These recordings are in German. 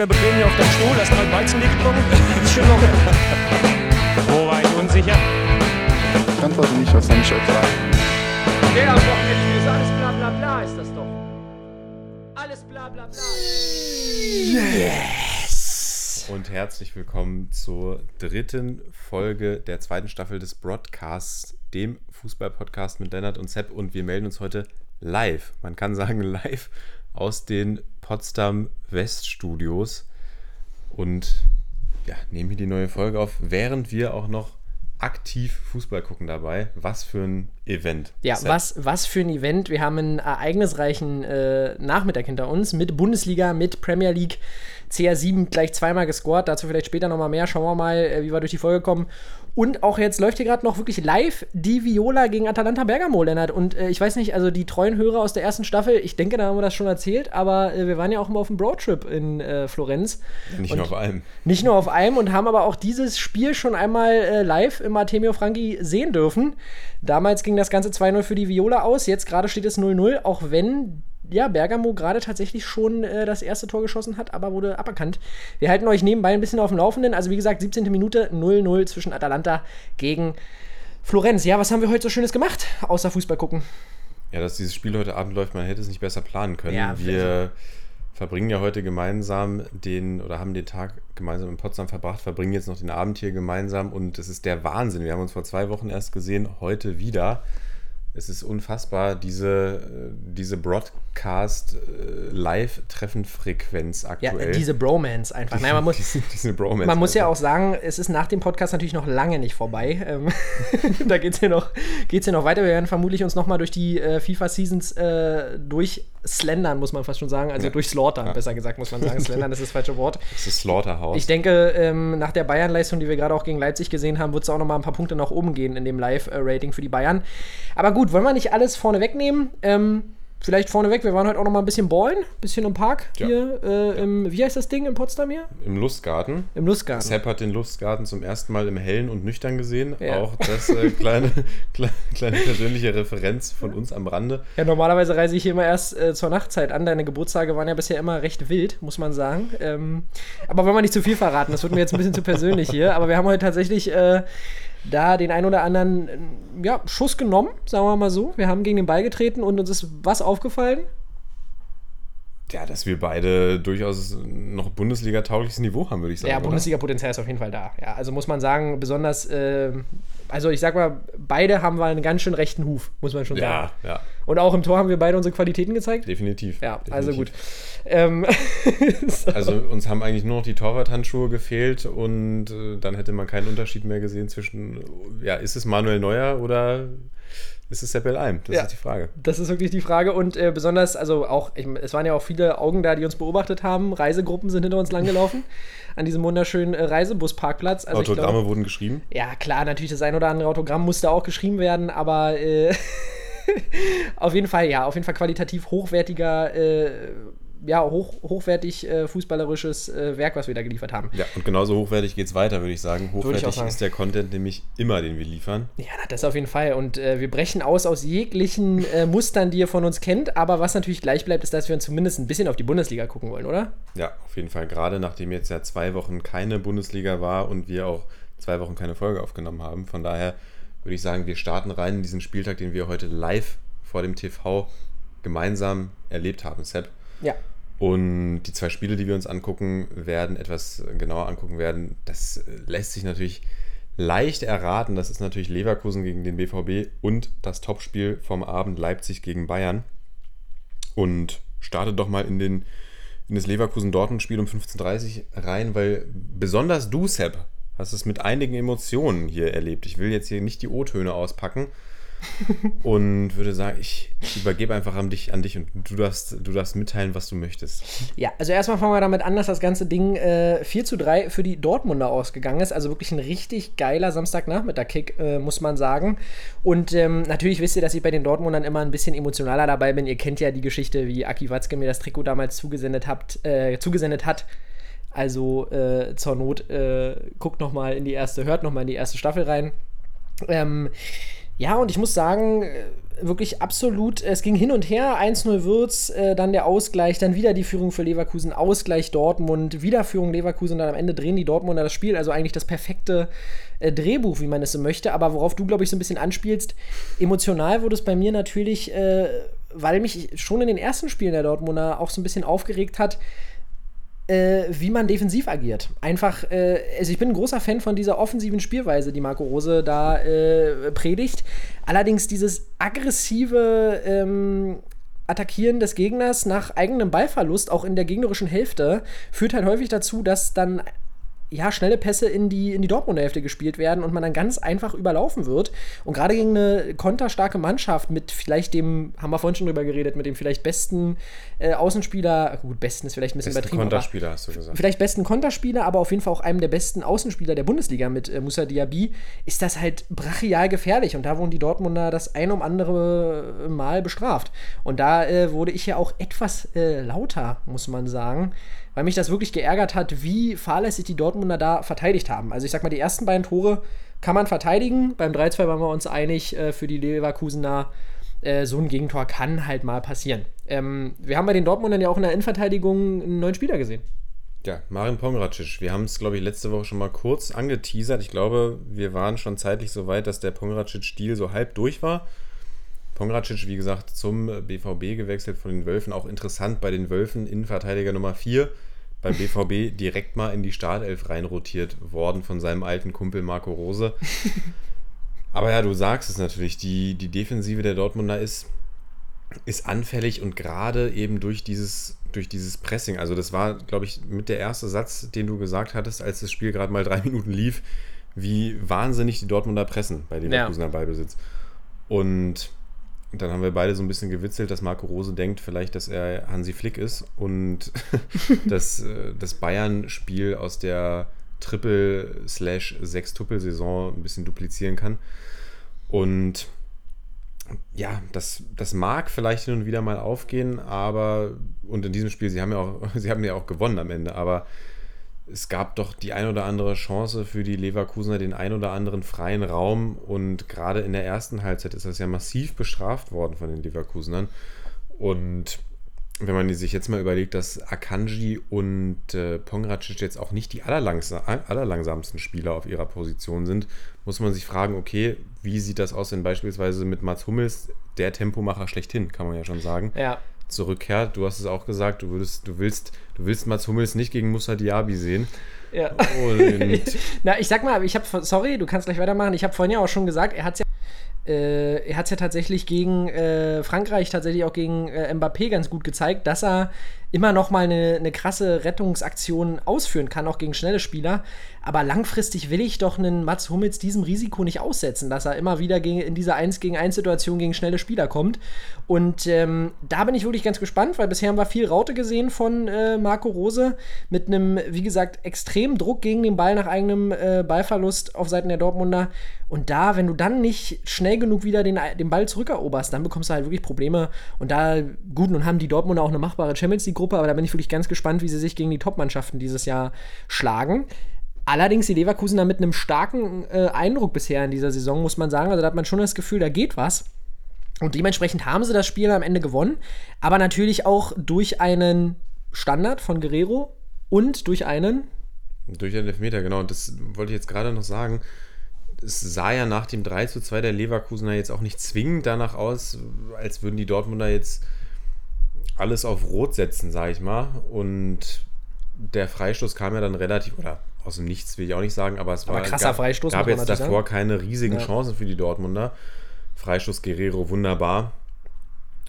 locker bequem hier auf deinem Stuhl, hast mal Weizen getrunken. Ist schon locker. Wo war ich unsicher? Ich antworte nicht, ich euch sagen? Der am Wochenende ist alles bla bla bla, ist das doch. Alles bla bla bla. Und herzlich willkommen zur dritten Folge der zweiten Staffel des Broadcasts, dem Fußball-Podcast mit Lennart und Sepp. Und wir melden uns heute live, man kann sagen live, aus den Potsdam West-Studios. Und ja, nehmen hier die neue Folge auf, während wir auch noch aktiv Fußball gucken dabei. Was für ein Event. Ja, was, was für ein Event. Wir haben einen ereignisreichen äh, Nachmittag hinter uns mit Bundesliga, mit Premier League. CR7 gleich zweimal gescored, dazu vielleicht später nochmal mehr. Schauen wir mal, äh, wie wir durch die Folge kommen. Und auch jetzt läuft hier gerade noch wirklich live die Viola gegen Atalanta Bergamo, Lennart. Und äh, ich weiß nicht, also die treuen Hörer aus der ersten Staffel, ich denke, da haben wir das schon erzählt, aber äh, wir waren ja auch immer auf einem Broadtrip in äh, Florenz. Nicht Und nur auf allem. Nicht nur auf einem und haben aber auch dieses Spiel schon einmal äh, live im Artemio Franchi sehen dürfen. Damals ging das Ganze 2-0 für die Viola aus, jetzt gerade steht es 0-0, auch wenn ja, Bergamo gerade tatsächlich schon äh, das erste Tor geschossen hat, aber wurde aberkannt. Wir halten euch nebenbei ein bisschen auf dem Laufenden. Also wie gesagt, 17. Minute 0-0 zwischen Atalanta gegen Florenz. Ja, was haben wir heute so Schönes gemacht, außer Fußball gucken? Ja, dass dieses Spiel heute Abend läuft, man hätte es nicht besser planen können. Ja, wir verbringen ja heute gemeinsam den oder haben den Tag gemeinsam in Potsdam verbracht, verbringen jetzt noch den Abend hier gemeinsam und es ist der Wahnsinn. Wir haben uns vor zwei Wochen erst gesehen, heute wieder. Es ist unfassbar, diese, äh, diese Broadcast-Live-Treffenfrequenz Ja, aktuell. diese Bromance einfach. Naja, man muss, diese, diese Bromance. Man muss ja auch sagen, es ist nach dem Podcast natürlich noch lange nicht vorbei. Ähm, da geht es hier, noch- geht's noch weiter. Wir werden vermutlich uns nochmal durch die äh, FIFA-Seasons äh, durchslendern, muss man fast schon sagen. Also Ja. durchslaughtern, Ja. besser gesagt, muss man sagen. Slendern ist das falsche Wort. Das ist Slaughterhouse. Ich denke, ähm, nach der Bayern-Leistung, die wir gerade auch gegen Leipzig gesehen haben, wird es auch nochmal ein paar Punkte nach oben gehen in dem Live-Rating für die Bayern. Aber gut, wollen wir nicht alles vorne wegnehmen? Ähm, vielleicht vorneweg, wir waren heute auch nochmal ein bisschen ballen, ein bisschen im Park Ja. hier. Äh, im, wie heißt das Ding in Potsdam hier? Im Lustgarten. Im Lustgarten. Sepp hat den Lustgarten zum ersten Mal im Hellen und Nüchtern gesehen. Ja. Auch das äh, kleine, kleine, kleine persönliche Referenz von uns am Rande. Ja, normalerweise reise ich hier immer erst äh, zur Nachtzeit an. Deine Geburtstage waren ja bisher immer recht wild, muss man sagen. Ähm, aber wollen wir nicht zu viel verraten, das wird mir jetzt ein bisschen zu persönlich hier. Aber wir haben heute tatsächlich äh, da den ein oder anderen äh, ja, Schuss genommen, sagen wir mal so. Wir haben gegen den Ball getreten und uns ist was aufgefallen? Ja, dass wir beide durchaus noch Bundesliga-taugliches Niveau haben, würde ich sagen. Ja? Bundesliga-Potenzial ist auf jeden Fall da. Ja, also muss man sagen, besonders, äh, also ich sag mal, beide haben wir einen ganz schön rechten Huf, muss man schon sagen. Ja, ja, Und auch im Tor haben wir beide unsere Qualitäten gezeigt. definitiv. Ja, definitiv. also gut. Ähm, so. Also uns haben eigentlich nur noch die Torwarthandschuhe gefehlt und äh, dann hätte man keinen Unterschied mehr gesehen zwischen, ja, ist es Manuel Neuer oder ist es Sepp Alm? Das Ja. ist die Frage. Das ist wirklich die Frage und äh, besonders, also auch, ich, es waren ja auch viele Augen da, die uns beobachtet haben. Reisegruppen sind hinter uns langgelaufen an diesem wunderschönen äh, Reisebusparkplatz. Also Autogramme glaub- wurden geschrieben. ja, klar, natürlich das ein oder andere Autogramm musste auch geschrieben werden, aber äh, auf jeden Fall, ja, auf jeden Fall qualitativ hochwertiger, äh, ja, hoch, hochwertig äh, fußballerisches äh, Werk, was wir da geliefert haben. Ja, und genauso hochwertig geht es weiter, würde ich sagen. ich Hochwertig sagen. ist der Content nämlich immer, den wir liefern. Ja, das auf jeden Fall. Und äh, wir brechen aus aus jeglichen äh, Mustern, die ihr von uns kennt. Aber was natürlich gleich bleibt, ist, dass wir uns zumindest ein bisschen auf die Bundesliga gucken wollen, oder? Ja, auf jeden Fall. Gerade nachdem jetzt ja zwei Wochen keine Bundesliga war und wir auch zwei Wochen keine Folge aufgenommen haben. Von daher würde ich sagen, wir starten rein in diesen Spieltag, den wir heute live vor dem TV gemeinsam erlebt haben, Sepp. Ja. Und die zwei Spiele, die wir uns angucken werden, etwas genauer angucken werden, das äh, lässt sich natürlich leicht erraten. Das ist natürlich Leverkusen gegen den BVB und das Topspiel vom Abend Leipzig gegen Bayern. Und startet doch mal in, den, in das Leverkusen-Dortmund-Spiel um 15.30 Uhr rein, weil besonders du, Sepp, hast es mit einigen Emotionen hier erlebt. Ich will jetzt hier nicht die O-Töne auspacken und würde sagen, ich, übergebe einfach an dich, an dich und du darfst, du darfst mitteilen, was du möchtest. Ja, also erstmal fangen wir damit an, dass das ganze Ding äh, 4 zu 3 für die Dortmunder ausgegangen ist. Also wirklich ein richtig geiler Samstagnachmittag-Kick, äh, muss man sagen. Und ähm, natürlich wisst ihr, dass ich bei den Dortmundern immer ein bisschen emotionaler dabei bin. Ihr kennt ja die Geschichte, wie Aki Watzke mir das Trikot damals zugesendet, habt, äh, zugesendet hat. Also äh, zur Not äh, guckt noch mal in die erste, hört noch mal in die erste Staffel rein. Ähm, Ja, und ich muss sagen, äh, wirklich absolut, es ging hin und her, 1-0 Würz, äh, dann der Ausgleich, dann wieder die Führung für Leverkusen, Ausgleich Dortmund, wieder Führung Leverkusen dann am Ende drehen die Dortmunder das Spiel, also eigentlich das perfekte äh, Drehbuch, wie man es so möchte, aber worauf du, glaube ich, so ein bisschen anspielst, emotional wurde es bei mir natürlich, äh, weil mich schon in den ersten Spielen der Dortmunder auch so ein bisschen aufgeregt hat, äh, wie man defensiv agiert. Einfach, äh, also ich bin ein großer Fan von dieser offensiven Spielweise, die Marco Rose da äh, predigt. Allerdings dieses aggressive ähm, Attackieren des Gegners nach eigenem Ballverlust, auch in der gegnerischen Hälfte, führt halt häufig dazu, dass dann ja, schnelle Pässe in die, in die Dortmunder Hälfte gespielt werden und man dann ganz einfach überlaufen wird. Und gerade gegen eine konterstarke Mannschaft mit vielleicht dem, haben wir vorhin schon drüber geredet, mit dem vielleicht besten äh, Außenspieler, gut, besten ist vielleicht ein bisschen Besten übertrieben. Konterspieler, hast du gesagt. Vielleicht besten Konterspieler, aber auf jeden Fall auch einem der besten Außenspieler der Bundesliga mit äh, Musa Diaby, ist das halt brachial gefährlich. Und da wurden die Dortmunder das ein um andere Mal bestraft. Und da äh, wurde ich ja auch etwas äh, lauter, muss man sagen weil mich das wirklich geärgert hat, wie fahrlässig die Dortmunder da verteidigt haben. Also ich sag mal, die ersten beiden Tore kann man verteidigen. Beim 3-2 waren wir uns einig, äh, für die Leverkusener äh, so ein Gegentor kann halt mal passieren. Ähm, wir haben bei den Dortmundern ja auch in der Innenverteidigung einen neuen Spieler gesehen. Ja, Marin Pongracic. Wir haben es, glaube ich, letzte Woche schon mal kurz angeteasert. Ich glaube, wir waren schon zeitlich so weit, dass der Pongracic-Stil so halb durch war. Pongracic, wie gesagt, zum BVB gewechselt von den Wölfen. Auch interessant bei den Wölfen, Innenverteidiger Nummer 4 beim BVB direkt mal in die Startelf reinrotiert worden von seinem alten Kumpel Marco Rose. Aber ja, du sagst es natürlich, die, die Defensive der Dortmunder ist, ist anfällig und gerade eben durch dieses, durch dieses Pressing. Also, das war, glaube ich, mit der erste Satz, den du gesagt hattest, als das Spiel gerade mal drei Minuten lief, wie wahnsinnig die Dortmunder pressen bei Leverkusener ja. Ballbesitz. Und dann haben wir beide so ein bisschen gewitzelt, dass Marco Rose denkt vielleicht, dass er Hansi Flick ist und das, äh, das Bayern-Spiel aus der Triple-Slash-Sechstuppel-Saison ein bisschen duplizieren kann. Und ja, das, das mag vielleicht hin und wieder mal aufgehen, aber und in diesem Spiel, sie haben ja auch, sie haben ja auch gewonnen am Ende, aber es gab doch die ein oder andere Chance für die Leverkusener, den ein oder anderen freien Raum. Und gerade in der ersten Halbzeit ist das ja massiv bestraft worden von den Leverkusenern. Und wenn man sich jetzt mal überlegt, dass Akanji und äh, Pongracic jetzt auch nicht die allerlangsam, allerlangsamsten Spieler auf ihrer Position sind, muss man sich fragen, okay, wie sieht das aus denn beispielsweise mit Mats Hummels, der Tempomacher schlechthin, kann man ja schon sagen. Ja zurückkehrt. Du hast es auch gesagt, du würdest, du willst, du willst Mats Hummels nicht gegen Musa Diaby sehen. Ja. Na, ich sag mal, ich habe, sorry, du kannst gleich weitermachen. Ich habe vorhin ja auch schon gesagt, er hat ja äh, er hat es ja tatsächlich gegen äh, Frankreich, tatsächlich auch gegen äh, Mbappé ganz gut gezeigt, dass er immer noch mal eine, eine krasse Rettungsaktion ausführen kann, auch gegen schnelle Spieler. Aber langfristig will ich doch einen Mats Hummels diesem Risiko nicht aussetzen, dass er immer wieder gegen, in dieser 1 gegen 1 Situation gegen schnelle Spieler kommt. Und ähm, da bin ich wirklich ganz gespannt, weil bisher haben wir viel Raute gesehen von äh, Marco Rose mit einem, wie gesagt, extremen Druck gegen den Ball nach eigenem äh, Ballverlust auf Seiten der Dortmunder. Und da, wenn du dann nicht schnell genug wieder den, den Ball zurückeroberst, dann bekommst du halt wirklich Probleme. Und da, gut, nun haben die Dortmunder auch eine machbare Champions League-Gruppe, aber da bin ich wirklich ganz gespannt, wie sie sich gegen die Top-Mannschaften dieses Jahr schlagen. Allerdings die Leverkusener mit einem starken äh, Eindruck bisher in dieser Saison, muss man sagen. Also da hat man schon das Gefühl, da geht was. Und dementsprechend haben sie das Spiel am Ende gewonnen. Aber natürlich auch durch einen Standard von Guerrero und durch einen. Durch einen Elfmeter, genau. Und das wollte ich jetzt gerade noch sagen. Es sah ja nach dem 3 zu 2 der Leverkusener jetzt auch nicht zwingend danach aus, als würden die Dortmunder jetzt alles auf Rot setzen, sage ich mal. Und der Freistoß kam ja dann relativ, oder aus dem Nichts will ich auch nicht sagen, aber es war aber krasser gab, Freistoß. gab jetzt davor sagen. keine riesigen ja. Chancen für die Dortmunder. Freistoß Guerrero wunderbar.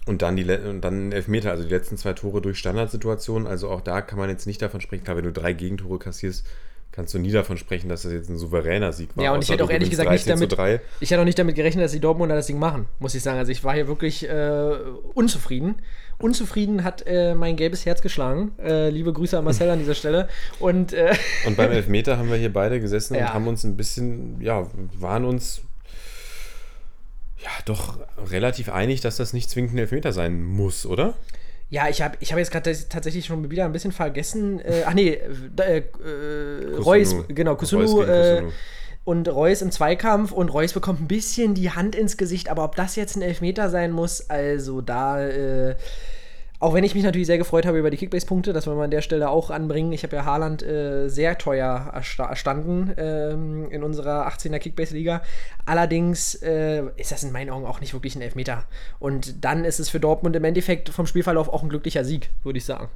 Und dann, die, und dann Elfmeter, also die letzten zwei Tore durch Standardsituationen. Also auch da kann man jetzt nicht davon sprechen, klar, wenn du drei Gegentore kassierst, kannst du nie davon sprechen, dass das jetzt ein souveräner Sieg war. Ja, und ich hätte auch ehrlich gesagt nicht damit, ich hätte auch nicht damit gerechnet, dass die Dortmunder das Ding machen, muss ich sagen. Also ich war hier wirklich äh, unzufrieden. Unzufrieden hat äh, mein gelbes Herz geschlagen. Äh, liebe Grüße an Marcel an dieser Stelle. Und, äh, und beim Elfmeter haben wir hier beide gesessen ja. und haben uns ein bisschen, ja, waren uns ja doch relativ einig, dass das nicht zwingend ein Elfmeter sein muss, oder? Ja, ich habe ich hab jetzt gerade tatsächlich schon wieder ein bisschen vergessen. Äh, ach nee, äh, äh, Reus, genau, Kusunu, Reus äh, und Reus im Zweikampf und Reus bekommt ein bisschen die Hand ins Gesicht, aber ob das jetzt ein Elfmeter sein muss, also da, äh, auch wenn ich mich natürlich sehr gefreut habe über die Kickbase-Punkte, das wollen wir an der Stelle auch anbringen. Ich habe ja Haaland äh, sehr teuer ersta- erstanden ähm, in unserer 18er Kickbase-Liga. Allerdings äh, ist das in meinen Augen auch nicht wirklich ein Elfmeter. Und dann ist es für Dortmund im Endeffekt vom Spielverlauf auch ein glücklicher Sieg, würde ich sagen.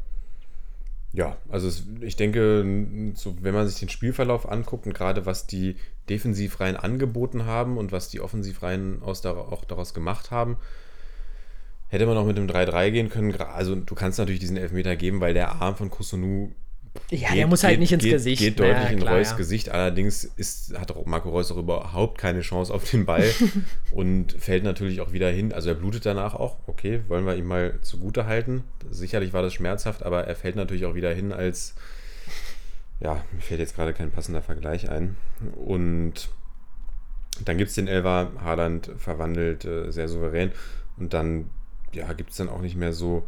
Ja, also es, ich denke, so, wenn man sich den Spielverlauf anguckt und gerade was die Defensivreihen angeboten haben und was die Offensivreihen aus auch daraus gemacht haben, hätte man auch mit dem 3-3 gehen können. Also du kannst natürlich diesen Elfmeter geben, weil der Arm von Kusunu Ja, der muss halt nicht ins geht, Gesicht. Geht deutlich in klar, Reus ja. Gesicht. Allerdings ist, hat Marco Reus auch überhaupt keine Chance auf den Ball und fällt natürlich auch wieder hin. Also er blutet danach auch. Okay, wollen wir ihm mal zugute halten. Sicherlich war das schmerzhaft, aber er fällt natürlich auch wieder hin als ja, mir fällt jetzt gerade kein passender Vergleich ein. Und dann gibt es den Elfer, Haaland verwandelt äh, sehr souverän. Und dann ja, gibt es dann auch nicht mehr so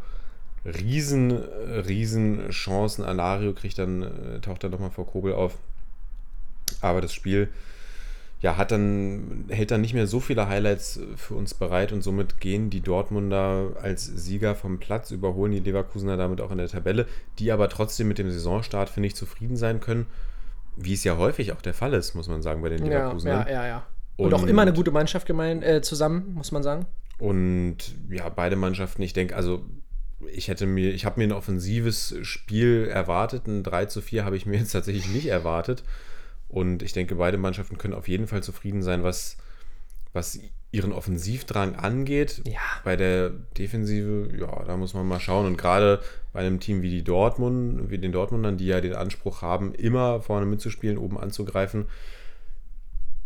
riesen, äh, riesen Chancen. Alario kriegt dann, äh, taucht dann nochmal vor Kobel auf. Aber das Spiel ja, hat dann, hält dann nicht mehr so viele Highlights für uns bereit und somit gehen die Dortmunder als Sieger vom Platz, überholen die Leverkusener damit auch in der Tabelle, die aber trotzdem mit dem Saisonstart, finde ich, zufrieden sein können, wie es ja häufig auch der Fall ist, muss man sagen, bei den Ja, Leverkusenern. ja, ja, ja. Und, auch immer eine gute Mannschaft gemein, äh, zusammen, muss man sagen. Und ja, beide Mannschaften, ich denke, also ich hätte mir, ich habe mir ein offensives Spiel erwartet. Ein 3 zu 4 habe ich mir jetzt tatsächlich nicht erwartet. Und ich denke, beide Mannschaften können auf jeden Fall zufrieden sein, was, was ihren Offensivdrang angeht. Ja. Bei der Defensive, ja, da muss man mal schauen. Und gerade bei einem Team wie die Dortmund, wie den Dortmundern, die ja den Anspruch haben, immer vorne mitzuspielen, oben anzugreifen,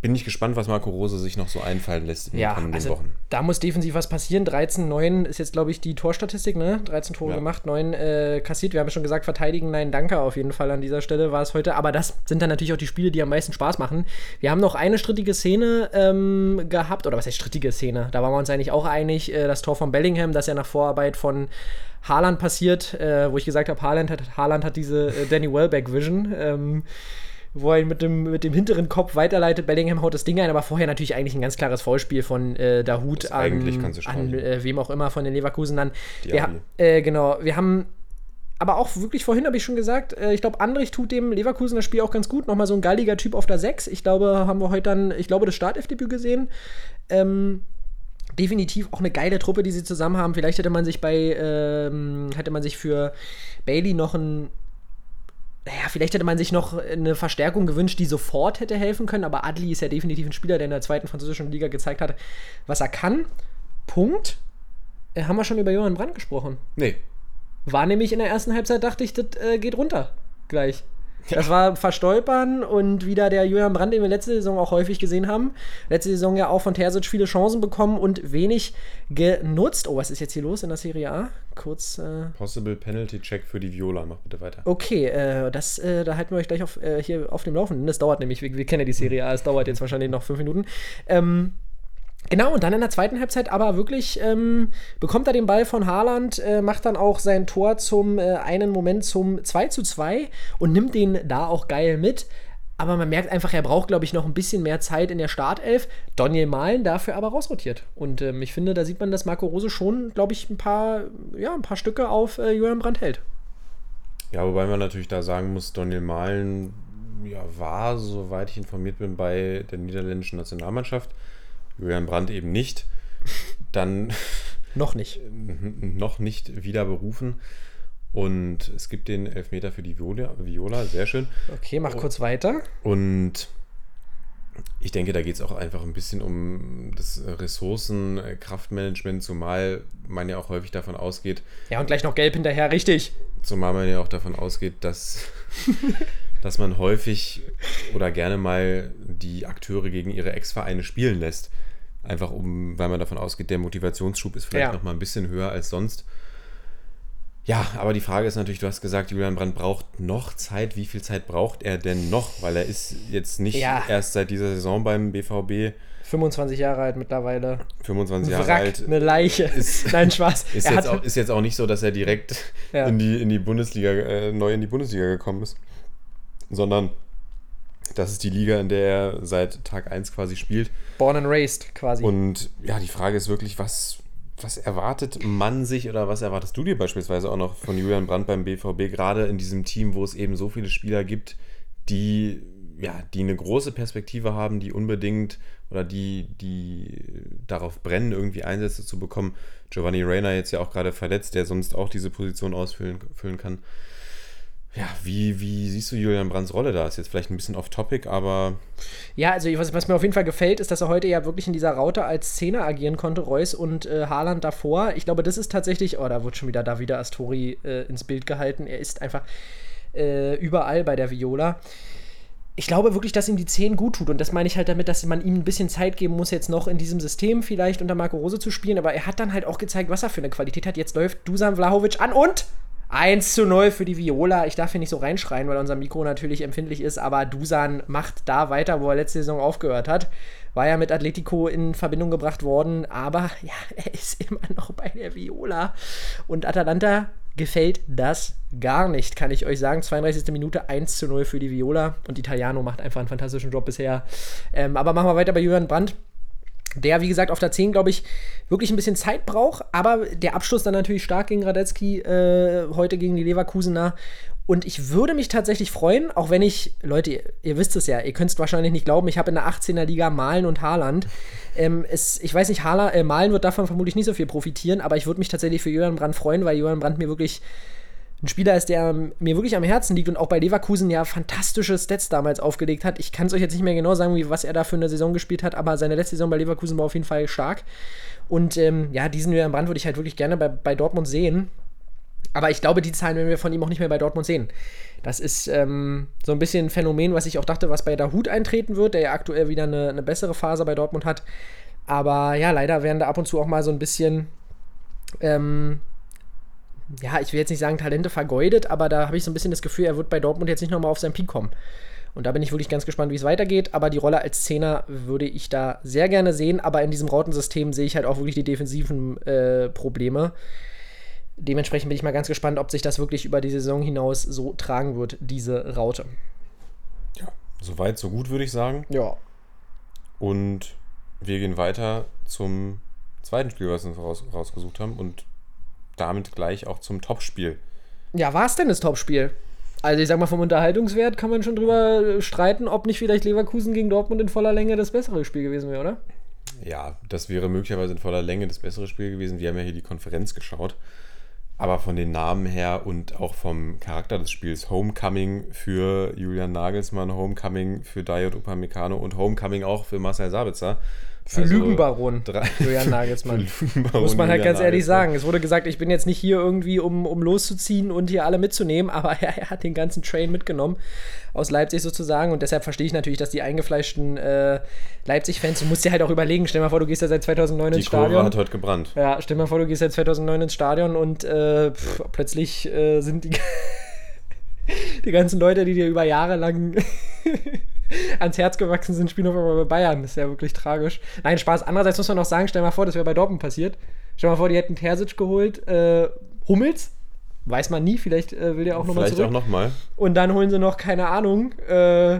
bin ich gespannt, was Marco Rose sich noch so einfallen lässt in den Ja, kommenden also Wochen. da muss defensiv was passieren. 13, 9 ist jetzt, glaube ich, die Torstatistik, ne? 13 Tore Ja. gemacht, 9 äh, kassiert. Wir haben ja schon gesagt, verteidigen, nein, danke auf jeden Fall an dieser Stelle war es heute. Aber das sind dann natürlich auch die Spiele, die am meisten Spaß machen. Wir haben noch eine strittige Szene ähm, gehabt, oder was heißt strittige Szene? Da waren wir uns eigentlich auch einig, äh, das Tor von Bellingham, das ja nach Vorarbeit von Haaland passiert, äh, wo ich gesagt habe, Haaland hat, Haaland hat diese äh, Danny Welbeck-Vision. Ähm, wo er ihn mit dem, mit dem hinteren Kopf weiterleitet. Bellingham haut das Ding ein, aber vorher natürlich eigentlich ein ganz klares Foulspiel von äh, Dahut Das an, an äh, wem auch immer von den Leverkusenern. Wir, äh, genau, wir haben aber auch wirklich vorhin habe ich schon gesagt, äh, ich glaube, Andrich tut dem Leverkusener Spiel auch ganz gut. Nochmal so ein galliger Typ auf der 6. Ich glaube, haben wir heute dann, ich glaube, das Startelfdebüt gesehen. Ähm, definitiv auch eine geile Truppe, die sie zusammen haben. Vielleicht hätte man sich bei, ähm, hätte man sich für Bailey noch ein naja, vielleicht hätte man sich noch eine Verstärkung gewünscht, die sofort hätte helfen können, aber Adli ist ja definitiv ein Spieler, der in der zweiten französischen Liga gezeigt hat, was er kann. Punkt. Äh, haben wir schon über Johann Brandt gesprochen. Nee, War nämlich in der ersten Halbzeit, dachte ich, das äh, geht runter. Gleich. Das war Verstolpern und wieder der Julian Brandt, den wir letzte Saison auch häufig gesehen haben. Letzte Saison ja auch von Terzic viele Chancen bekommen und wenig genutzt. Oh, was ist jetzt hier los in der Serie A? Kurz. Äh Possible Penalty Check für die Viola. Mach bitte weiter. Okay, äh, das, äh, da halten wir euch gleich auf, äh, hier auf dem Laufenden. Das dauert nämlich, wir, wir kennen ja die Serie A, es dauert jetzt wahrscheinlich noch fünf Minuten. Ähm, genau, und dann in der zweiten Halbzeit aber wirklich ähm, bekommt er den Ball von Haaland, äh, macht dann auch sein Tor zum äh, einen Moment zum 2 zu 2 und nimmt den da auch geil mit. Aber man merkt einfach, er braucht, glaube ich, noch ein bisschen mehr Zeit in der Startelf. Daniel Mahlen dafür aber rausrotiert. Und ähm, ich finde, da sieht man, dass Marco Rose schon, glaube ich, ein paar, ja, ein paar Stücke auf äh, Julian Brandt hält. Ja, wobei man natürlich da sagen muss, Daniel Mahlen ja, war, soweit ich informiert bin, bei der niederländischen Nationalmannschaft. Julian Brandt eben nicht. Dann Noch nicht. noch nicht wieder berufen. Und es gibt den Elfmeter für die Viola, Viola sehr schön. Okay, mach kurz weiter. Und ich denke, da geht es auch einfach ein bisschen um das Ressourcen-Kraftmanagement, zumal man ja auch häufig davon ausgeht, Ja, und gleich noch gelb hinterher, richtig. Zumal man ja auch davon ausgeht, dass, dass man häufig oder gerne mal die Akteure gegen ihre Ex-Vereine spielen lässt. Einfach um, weil man davon ausgeht, der Motivationsschub ist vielleicht Ja. noch mal ein bisschen höher als sonst. Ja, aber die Frage ist natürlich, du hast gesagt, Julian Brandt braucht noch Zeit. Wie viel Zeit braucht er denn noch? Weil er ist jetzt nicht Ja. erst seit dieser Saison beim BVB 25 Jahre alt mittlerweile. 25 Jahre Wrack, alt. eine Leiche. Ist- Nein, Spaß. Ist er jetzt, auch, ist jetzt auch nicht so, dass er direkt Ja. in, die, in die Bundesliga, äh, neu in die Bundesliga gekommen ist. Sondern das ist die Liga, in der er seit Tag 1 quasi spielt. Born and raised quasi. Und ja, die Frage ist wirklich, was, was erwartet man sich oder was erwartest du dir beispielsweise auch noch von Julian Brandt beim BVB, gerade in diesem Team, wo es eben so viele Spieler gibt, die ja, die eine große Perspektive haben, die unbedingt oder die, die darauf brennen, irgendwie Einsätze zu bekommen. Giovanni Reyna jetzt ja auch gerade verletzt, der sonst auch diese Position ausfüllen füllen kann. Ja, wie, wie siehst du Julian Brands Rolle da? Ist jetzt vielleicht ein bisschen off-topic, aber. Ja, also was, was, mir auf jeden Fall gefällt, ist, dass er heute ja wirklich in dieser Raute als Zehner agieren konnte, Reus und äh, Haaland davor. Ich glaube, das ist tatsächlich, oh, da wird schon wieder Davida Astori äh, ins Bild gehalten. Er ist einfach äh, überall bei der Viola ich glaube wirklich, dass ihm die 10 gut tut. Und das meine ich halt damit, dass man ihm ein bisschen Zeit geben muss, jetzt noch in diesem System vielleicht unter Marco Rose zu spielen. Aber er hat dann halt auch gezeigt, was er für eine Qualität hat. Jetzt läuft Dusan Vlahovic an und 1 zu 0 für die Viola. Ich darf hier nicht so reinschreien, weil unser Mikro natürlich empfindlich ist. Aber Dusan macht da weiter, wo er letzte Saison aufgehört hat. War ja mit Atletico in Verbindung gebracht worden. Aber ja, er ist immer noch bei der Viola. Und Atalanta gefällt das gar nicht, kann ich euch sagen. 32. Minute 1 zu 0 für die Viola und Italiano macht einfach einen fantastischen Job bisher. Ähm, aber machen wir weiter bei Julian Brandt. Der, wie gesagt, auf der 10, glaube ich, wirklich ein bisschen Zeit braucht, aber der Abschluss dann natürlich stark gegen Radetzky, äh, heute gegen die Leverkusener. Und ich würde mich tatsächlich freuen, auch wenn ich, Leute, ihr, wisst es ja, ihr könnt es wahrscheinlich nicht glauben, ich habe in der 18er Liga Malen und Haaland. Ähm, es, ich weiß nicht, Haaland, äh, Malen wird davon vermutlich nicht so viel profitieren, aber ich würde mich tatsächlich für Johann Brandt freuen, weil Johann Brandt mir wirklich ein Spieler ist, der mir wirklich am Herzen liegt und auch bei Leverkusen ja fantastische Stats damals aufgelegt hat. Ich kann es euch jetzt nicht mehr genau sagen, wie, was er da für eine Saison gespielt hat, aber seine letzte Saison bei Leverkusen war auf jeden Fall stark. Und ähm, ja, diesen Johann Brandt würde ich halt wirklich gerne bei, bei Dortmund sehen. Aber ich glaube, die Zahlen werden wir von ihm auch nicht mehr bei Dortmund sehen. Das ist ähm, so ein bisschen ein Phänomen, was ich auch dachte, was bei Dahut eintreten wird, der ja aktuell wieder eine, eine bessere Phase bei Dortmund hat. Aber ja, leider werden da ab und zu auch mal so ein bisschen, ähm, ja, ich will jetzt nicht sagen Talente vergeudet, aber da habe ich so ein bisschen das Gefühl, er wird bei Dortmund jetzt nicht nochmal auf seinen Peak kommen. Und da bin ich wirklich ganz gespannt, wie es weitergeht. Aber die Rolle als Zehner würde ich da sehr gerne sehen. Aber in diesem Rautensystem sehe ich halt auch wirklich die defensiven äh, Probleme dementsprechend bin ich mal ganz gespannt, ob sich das wirklich über die Saison hinaus so tragen wird, diese Raute. Ja, soweit, so gut, würde ich sagen. Ja. Und wir gehen weiter zum zweiten Spiel, was wir uns raus, rausgesucht haben und damit gleich auch zum Topspiel. Ja, war es denn das Topspiel? Also ich sag mal, vom Unterhaltungswert kann man schon drüber streiten, ob nicht vielleicht Leverkusen gegen Dortmund in voller Länge das bessere Spiel gewesen wäre, oder? Ja, das wäre möglicherweise in voller Länge das bessere Spiel gewesen. Wir haben ja hier die Konferenz geschaut. Aber von den Namen her und auch vom Charakter des Spiels, Homecoming für Julian Nagelsmann, Homecoming für Dayot Upamecano und Homecoming auch für Marcel Sabitzer. Für also Lügenbaron, Julian Nagelsmann. Muss man halt Julian ganz ehrlich sagen. Es wurde gesagt, ich bin jetzt nicht hier irgendwie, um, um loszuziehen und hier alle mitzunehmen, aber er, er hat den ganzen Train mitgenommen aus Leipzig sozusagen und deshalb verstehe ich natürlich, dass die eingefleischten äh, Leipzig-Fans, du musst dir halt auch überlegen, stell mal vor, du gehst ja seit 2009 die ins Stadion. Die Kurve hat heute gebrannt. Ja, stell mal vor, du gehst seit 2009 ins Stadion und äh, pff, plötzlich äh, sind die, die ganzen Leute, die dir über Jahre lang ans Herz gewachsen sind, spielen auf einmal bei Bayern. Das ist ja wirklich tragisch. Nein, Spaß. Andererseits muss man noch sagen, stell mal vor, das wäre bei Dortmund passiert. Stell mal vor, die hätten Terzic geholt, äh, Hummels, weiß man nie, vielleicht äh, will der auch nochmal zurück. Vielleicht auch nochmal. Und dann holen sie noch, keine Ahnung, äh,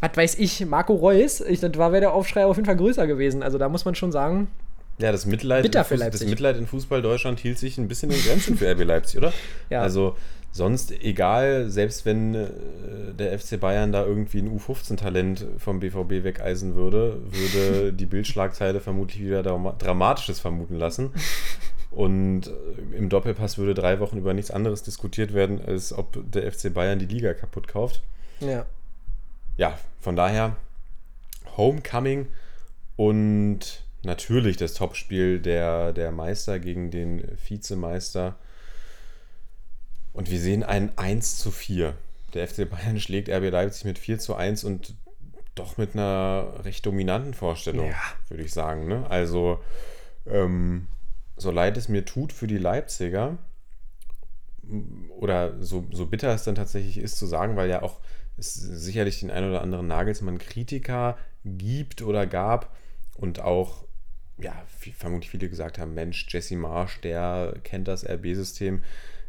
was weiß ich, Marco Reus. Ich, das wäre der Aufschrei auf jeden Fall größer gewesen. Also da muss man schon sagen, ja, das Mitleid, das Mitleid in Fußball Deutschland hielt sich ein bisschen in Grenzen für RB Leipzig, oder? Ja. Also sonst egal, selbst wenn äh, der FC Bayern da irgendwie ein U15-Talent vom BVB wegeisen würde, würde die Bildschlagzeile vermutlich wieder Dramatisches vermuten lassen. Und äh, im Doppelpass würde drei Wochen über nichts anderes diskutiert werden, als ob der FC Bayern die Liga kaputt kauft. Ja. Ja, von daher Homecoming und natürlich das Topspiel der, der Meister gegen den Vizemeister. Und wir sehen ein 1 zu 4. Der FC Bayern schlägt RB Leipzig mit 4 zu 1 und doch mit einer recht dominanten Vorstellung, ja. würde ich sagen. Ne? Also, ähm, so leid es mir tut für die Leipziger, oder so, so bitter es dann tatsächlich ist zu sagen, weil ja auch es sicherlich den einen oder anderen Nagelsmann-Kritiker gibt oder gab und auch ja, vermutlich viele gesagt haben, Mensch, Jesse Marsch, der kennt das RB-System.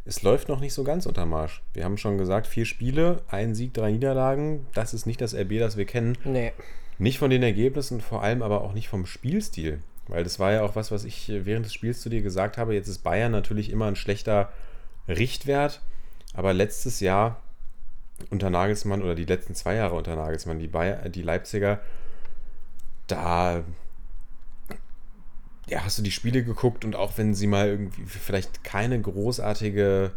Es läuft noch nicht so ganz unter Marsch. Wir haben schon gesagt, vier Spiele, ein Sieg, drei Niederlagen. Das ist nicht das RB, das wir kennen. Nee. Nicht von den Ergebnissen, vor allem aber auch nicht vom Spielstil. Weil das war ja auch was, was ich während des Spiels zu dir gesagt habe. Jetzt ist Bayern natürlich immer ein schlechter Richtwert. Aber letztes Jahr unter Nagelsmann oder die letzten zwei Jahre unter Nagelsmann, die, Bayer, die Leipziger, da ja, hast du die Spiele geguckt und auch wenn sie mal irgendwie vielleicht keine großartige,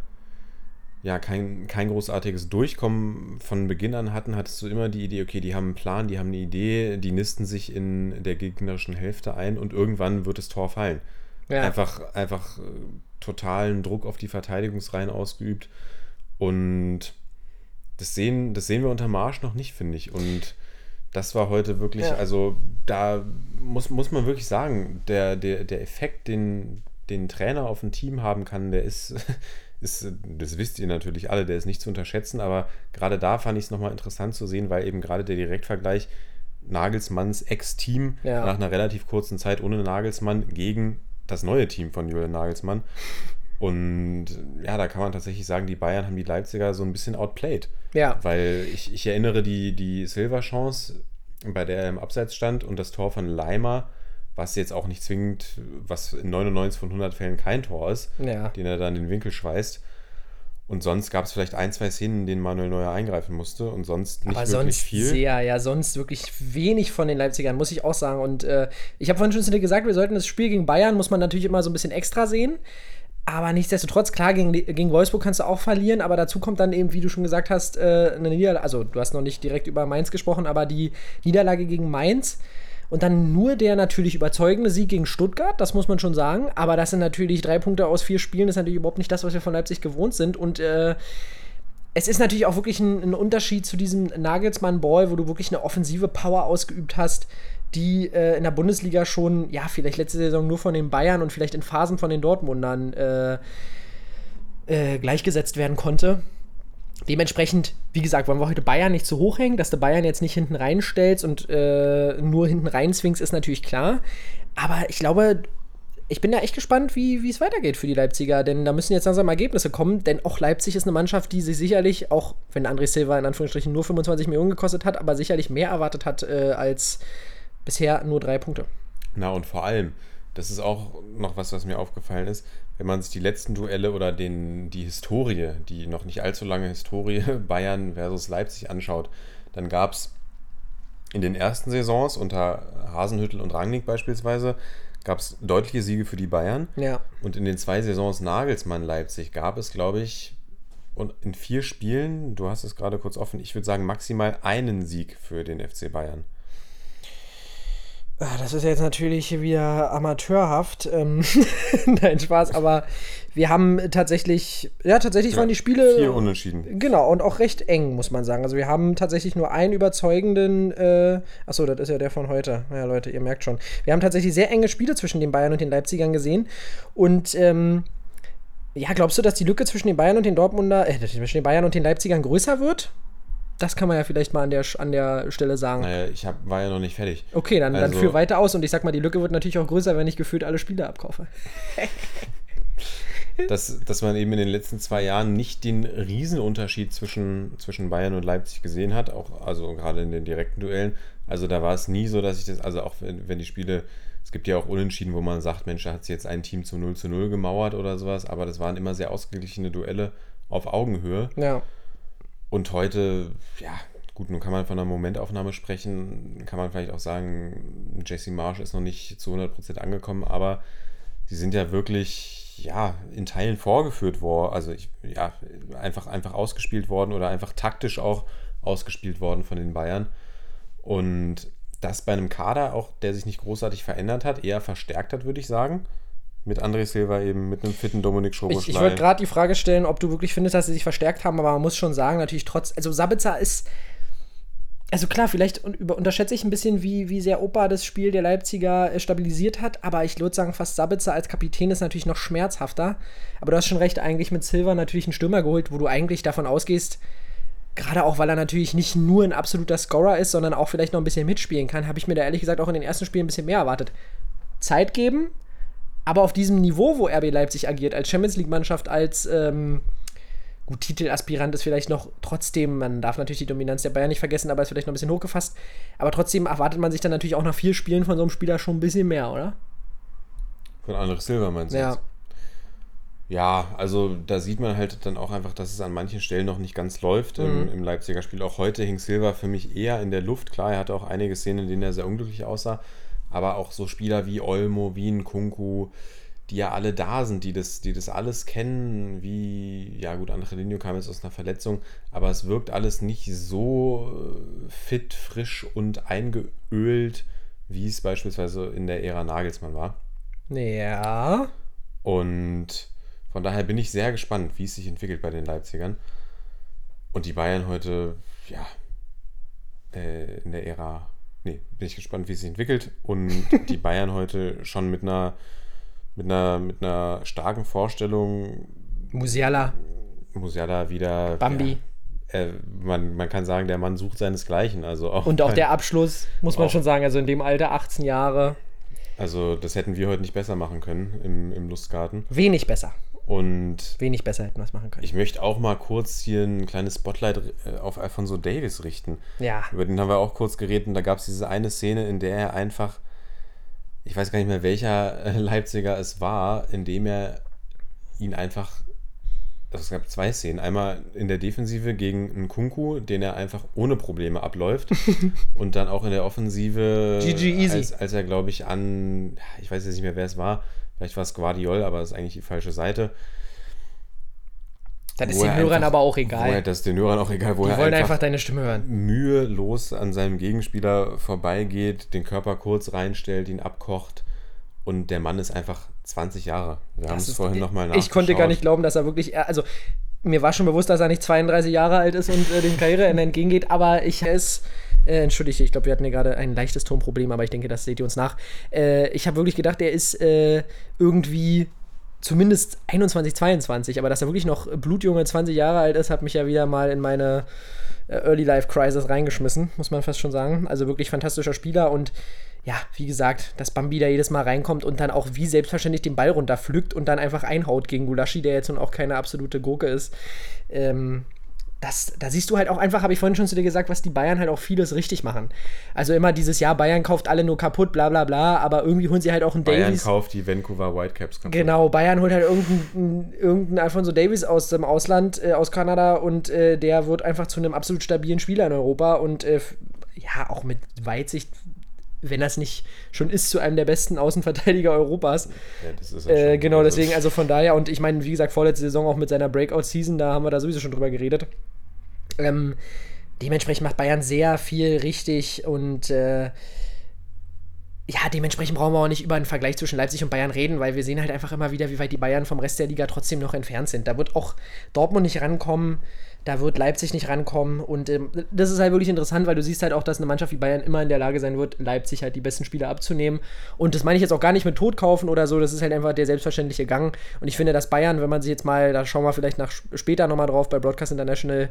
ja, kein, kein großartiges Durchkommen von Beginn an hatten, hattest du immer die Idee, okay, die haben einen Plan, die haben eine Idee, die nisten sich in der gegnerischen Hälfte ein und irgendwann wird das Tor fallen. Ja. Einfach, einfach äh, totalen Druck auf die Verteidigungsreihen ausgeübt und das sehen, das sehen wir unter Marsch noch nicht, finde ich. Und das war heute wirklich, Ja. also da muss, muss man wirklich sagen, der, der, der Effekt, den den Trainer auf ein Team haben kann, der ist, ist, das wisst ihr natürlich alle, der ist nicht zu unterschätzen, aber gerade da fand ich es nochmal interessant zu sehen, weil eben gerade der Direktvergleich Nagelsmanns Ex-Team Ja. nach einer relativ kurzen Zeit ohne Nagelsmann gegen das neue Team von Julian Nagelsmann. Und ja, da kann man tatsächlich sagen, die Bayern haben die Leipziger so ein bisschen outplayed. Ja. Weil ich, ich erinnere die, die Silver-Chance, bei der er im Abseits stand und das Tor von Leimer, was jetzt auch nicht zwingend, was in 99 von 100 Fällen kein Tor ist, Ja. den er dann in den Winkel schweißt. Und sonst gab es vielleicht ein, zwei Szenen, in denen Manuel Neuer eingreifen musste und sonst nicht Aber wirklich sonst viel. sehr, ja, sonst wirklich wenig von den Leipzigern, muss ich auch sagen. Und äh, ich habe vorhin schon zu dir gesagt, wir sollten das Spiel gegen Bayern, muss man natürlich immer so ein bisschen extra sehen. Aber nichtsdestotrotz, klar, gegen, gegen Wolfsburg kannst du auch verlieren, aber dazu kommt dann eben, wie du schon gesagt hast, äh, eine Niederlage. Also, du hast noch nicht direkt über Mainz gesprochen, aber die Niederlage gegen Mainz und dann nur der natürlich überzeugende Sieg gegen Stuttgart, das muss man schon sagen. Aber das sind natürlich drei Punkte aus vier Spielen, das ist natürlich überhaupt nicht das, was wir von Leipzig gewohnt sind. Und äh, es ist natürlich auch wirklich ein, ein Unterschied zu diesem Nagelsmann-Ball, wo du wirklich eine offensive Power ausgeübt hast, die äh, in der Bundesliga schon, ja, vielleicht letzte Saison nur von den Bayern und vielleicht in Phasen von den Dortmundern äh, äh, gleichgesetzt werden konnte. Dementsprechend, wie gesagt, wollen wir heute Bayern nicht zu hoch hängen, dass du Bayern jetzt nicht hinten reinstellst und äh, nur hinten reinzwingst, ist natürlich klar. Aber ich glaube, ich bin da echt gespannt, wie es weitergeht für die Leipziger, denn da müssen jetzt langsam Ergebnisse kommen, denn auch Leipzig ist eine Mannschaft, die sich sicherlich, auch wenn André Silva in Anführungsstrichen nur 25 Millionen gekostet hat, aber sicherlich mehr erwartet hat äh, als bisher nur drei Punkte. Na und vor allem, das ist auch noch was, was mir aufgefallen ist, wenn man sich die letzten Duelle oder den, die Historie, die noch nicht allzu lange Historie Bayern versus Leipzig anschaut, dann gab es in den ersten Saisons unter Hasenhüttel und Rangnick beispielsweise, gab es deutliche Siege für die Bayern. Ja. Und in den zwei Saisons Nagelsmann-Leipzig gab es, glaube ich, und in vier Spielen, du hast es gerade kurz offen, ich würde sagen maximal einen Sieg für den FC Bayern. Ah, Das ist jetzt natürlich wieder amateurhaft. Ähm, Nein, Spaß, aber wir haben tatsächlich, ja, tatsächlich waren die Spiele. Vier Unentschieden. Genau, und auch recht eng, muss man sagen. Also wir haben tatsächlich nur einen überzeugenden, äh, achso, das ist ja der von heute. Ja, Leute, ihr merkt schon. Wir haben tatsächlich sehr enge Spiele zwischen den Bayern und den Leipzigern gesehen. Und ähm, ja, glaubst du, dass die Lücke zwischen den Bayern und den Dortmunder, äh, zwischen den Bayern und den Leipzigern größer wird? Das kann man ja vielleicht mal an der, an der Stelle sagen. Naja, ich hab, war ja noch nicht fertig. Okay, dann, dann Also- führ weiter aus und ich sag mal, die Lücke wird natürlich auch größer, wenn ich gefühlt alle Spiele abkaufe. dass, dass man eben in den letzten zwei Jahren nicht den Riesenunterschied zwischen, zwischen Bayern und Leipzig gesehen hat, auch also gerade in den direkten Duellen. Also da war es nie so, dass ich das, also auch wenn, wenn die Spiele, es gibt ja auch Unentschieden, wo man sagt, Mensch, da hat sich jetzt ein Team zu 0 zu 0 gemauert oder sowas, aber das waren immer sehr ausgeglichene Duelle auf Augenhöhe. Ja. Und heute, ja, gut, nun kann man von einer Momentaufnahme sprechen, kann man vielleicht auch sagen, Jesse Marsch ist noch nicht zu 100% angekommen, aber sie sind ja wirklich, ja, in Teilen vorgeführt worden, also ich, ja, einfach, einfach ausgespielt worden oder einfach taktisch auch ausgespielt worden von den Bayern. Und das bei einem Kader auch, der sich nicht großartig verändert hat, eher verstärkt hat, würde ich sagen. Mit André Silva eben, mit einem fitten Dominik Ich, ich Schoboschlei. wollte gerade die Frage stellen, ob du wirklich findest, dass sie sich verstärkt haben, aber man muss schon sagen, natürlich trotz, also Sabitzer ist, also klar, vielleicht unterschätze ich ein bisschen, wie, wie sehr Opa das Spiel der Leipziger äh, stabilisiert hat, aber ich würde sagen, fast Sabitzer als Kapitän ist natürlich noch schmerzhafter. Aber du hast schon recht, eigentlich mit Silva natürlich einen Stürmer geholt, wo du eigentlich davon ausgehst, gerade auch, weil er natürlich nicht nur ein absoluter Scorer ist, sondern auch vielleicht noch ein bisschen mitspielen kann, habe ich mir da ehrlich gesagt auch in den ersten Spielen ein bisschen mehr erwartet. Zeit geben, aber auf diesem Niveau, wo RB Leipzig agiert, als Champions League-Mannschaft, als ähm, gut, Titelaspirant ist vielleicht noch trotzdem, man darf natürlich die Dominanz der Bayern nicht vergessen, aber ist vielleicht noch ein bisschen hochgefasst. Aber trotzdem erwartet man sich dann natürlich auch nach vier Spielen von so einem Spieler schon ein bisschen mehr, oder? Von Andres Silva meinst du? Ja. jetzt? Ja, also da sieht man halt dann auch einfach, dass es an manchen Stellen noch nicht ganz läuft im, Mhm. im Leipziger Spiel. Auch heute hing Silva für mich eher in der Luft. Klar, er hatte auch einige Szenen, in denen er sehr unglücklich aussah. Aber auch so Spieler wie Olmo, wie ein Kunku, die ja alle da sind, die das, die das alles kennen, wie, ja gut, Angelino kam jetzt aus einer Verletzung, aber es wirkt alles nicht so äh, fit, frisch und eingeölt, wie es beispielsweise in der Ära Nagelsmann war. Ja. Und von daher bin ich sehr gespannt, wie es sich entwickelt bei den Leipzigern. Und die Bayern heute, ja, äh, in der Ära, nee, bin ich gespannt, wie es sich entwickelt. Und die Bayern heute schon mit einer, mit einer, mit einer starken Vorstellung, Musiala, Musiala wieder. Bambi. Ja, äh, man, man kann sagen, der Mann sucht seinesgleichen. Also auch Und auch der Abschluss, muss man schon sagen, also in dem Alter, 18 Jahre, Also, das hätten wir heute nicht besser machen können im, im Lustgarten. wenig besser. Und Wenig besser hätten wir es machen können. Ich möchte auch mal kurz hier ein kleines Spotlight äh, auf Alfonso Davis richten. ja. Über den haben wir auch kurz geredet und da gab es diese eine Szene, in der er einfach, ich weiß gar nicht mehr welcher äh, Leipziger es war, in dem er ihn einfach, also es gab zwei Szenen. Einmal in der Defensive gegen einen Kunku, den er einfach ohne Probleme abläuft und dann auch in der Offensive, GG easy. Als, als er glaube ich an, ich weiß jetzt nicht mehr wer es war, vielleicht war es Guardiol, aber das ist eigentlich die falsche Seite. Das ist den er Hörern einfach- aber auch Wo er, egal. das ist den Hörern auch egal, wo Die er wollen einfach, einfach deine Stimme hören. mühelos an seinem Gegenspieler vorbeigeht, den Körper kurz reinstellt, ihn abkocht und der Mann ist einfach 20 Jahre. Wir haben es ist- vorhin nochmal nachgeschaut. Ich konnte gar nicht glauben, dass er wirklich, also mir war schon bewusst, dass er nicht 32 Jahre alt ist und äh, dem Karriereende entgegengeht, aber ich es, äh, entschuldige, ich glaube, wir hatten hier gerade ein leichtes Tonproblem, aber ich denke, das seht ihr uns nach. Äh, ich habe wirklich gedacht, er ist äh, irgendwie zumindest 21, 22, aber dass er wirklich noch blutjunge 20 Jahre alt ist, hat mich ja wieder mal in meine äh, Early Life Crisis reingeschmissen, muss man fast schon sagen. Also wirklich fantastischer Spieler und ja, wie gesagt, dass Bambi da jedes Mal reinkommt und dann auch wie selbstverständlich den Ball runterpflückt und dann einfach einhaut gegen Gulaschi, der jetzt nun auch keine absolute Gurke ist. Ähm, das, da siehst du halt auch einfach, habe ich vorhin schon zu dir gesagt, was die Bayern halt auch vieles richtig machen. Also immer dieses Jahr, Bayern kauft alle nur kaputt, bla bla bla, aber irgendwie holen sie halt auch einen Bayern Davies. kauft die Vancouver Whitecaps kaputt. Genau, Bayern holt halt irgendeinen irgendein Alfonso Davis aus dem Ausland, äh, aus Kanada und äh, der wird einfach zu einem absolut stabilen Spieler in Europa und äh, ja, auch mit Weitsicht, wenn das nicht schon ist, zu einem der besten Außenverteidiger Europas. Ja, das ist ja Äh, genau, also deswegen, also von daher, und ich meine, wie gesagt, vorletzte Saison auch mit seiner Breakout-Season, da haben wir da sowieso schon drüber geredet. Ähm, dementsprechend macht Bayern sehr viel richtig und äh, ja, dementsprechend brauchen wir auch nicht über einen Vergleich zwischen Leipzig und Bayern reden, weil wir sehen halt einfach immer wieder, wie weit die Bayern vom Rest der Liga trotzdem noch entfernt sind. Da wird auch Dortmund nicht rankommen, da wird Leipzig nicht rankommen und ähm, das ist halt wirklich interessant, weil du siehst halt auch, dass eine Mannschaft wie Bayern immer in der Lage sein wird, Leipzig halt die besten Spieler abzunehmen und das meine ich jetzt auch gar nicht mit Tod kaufen oder so, das ist halt einfach der selbstverständliche Gang und ich finde, dass Bayern, wenn man sich jetzt mal, da schauen wir vielleicht nach später nochmal drauf bei Broadcast International,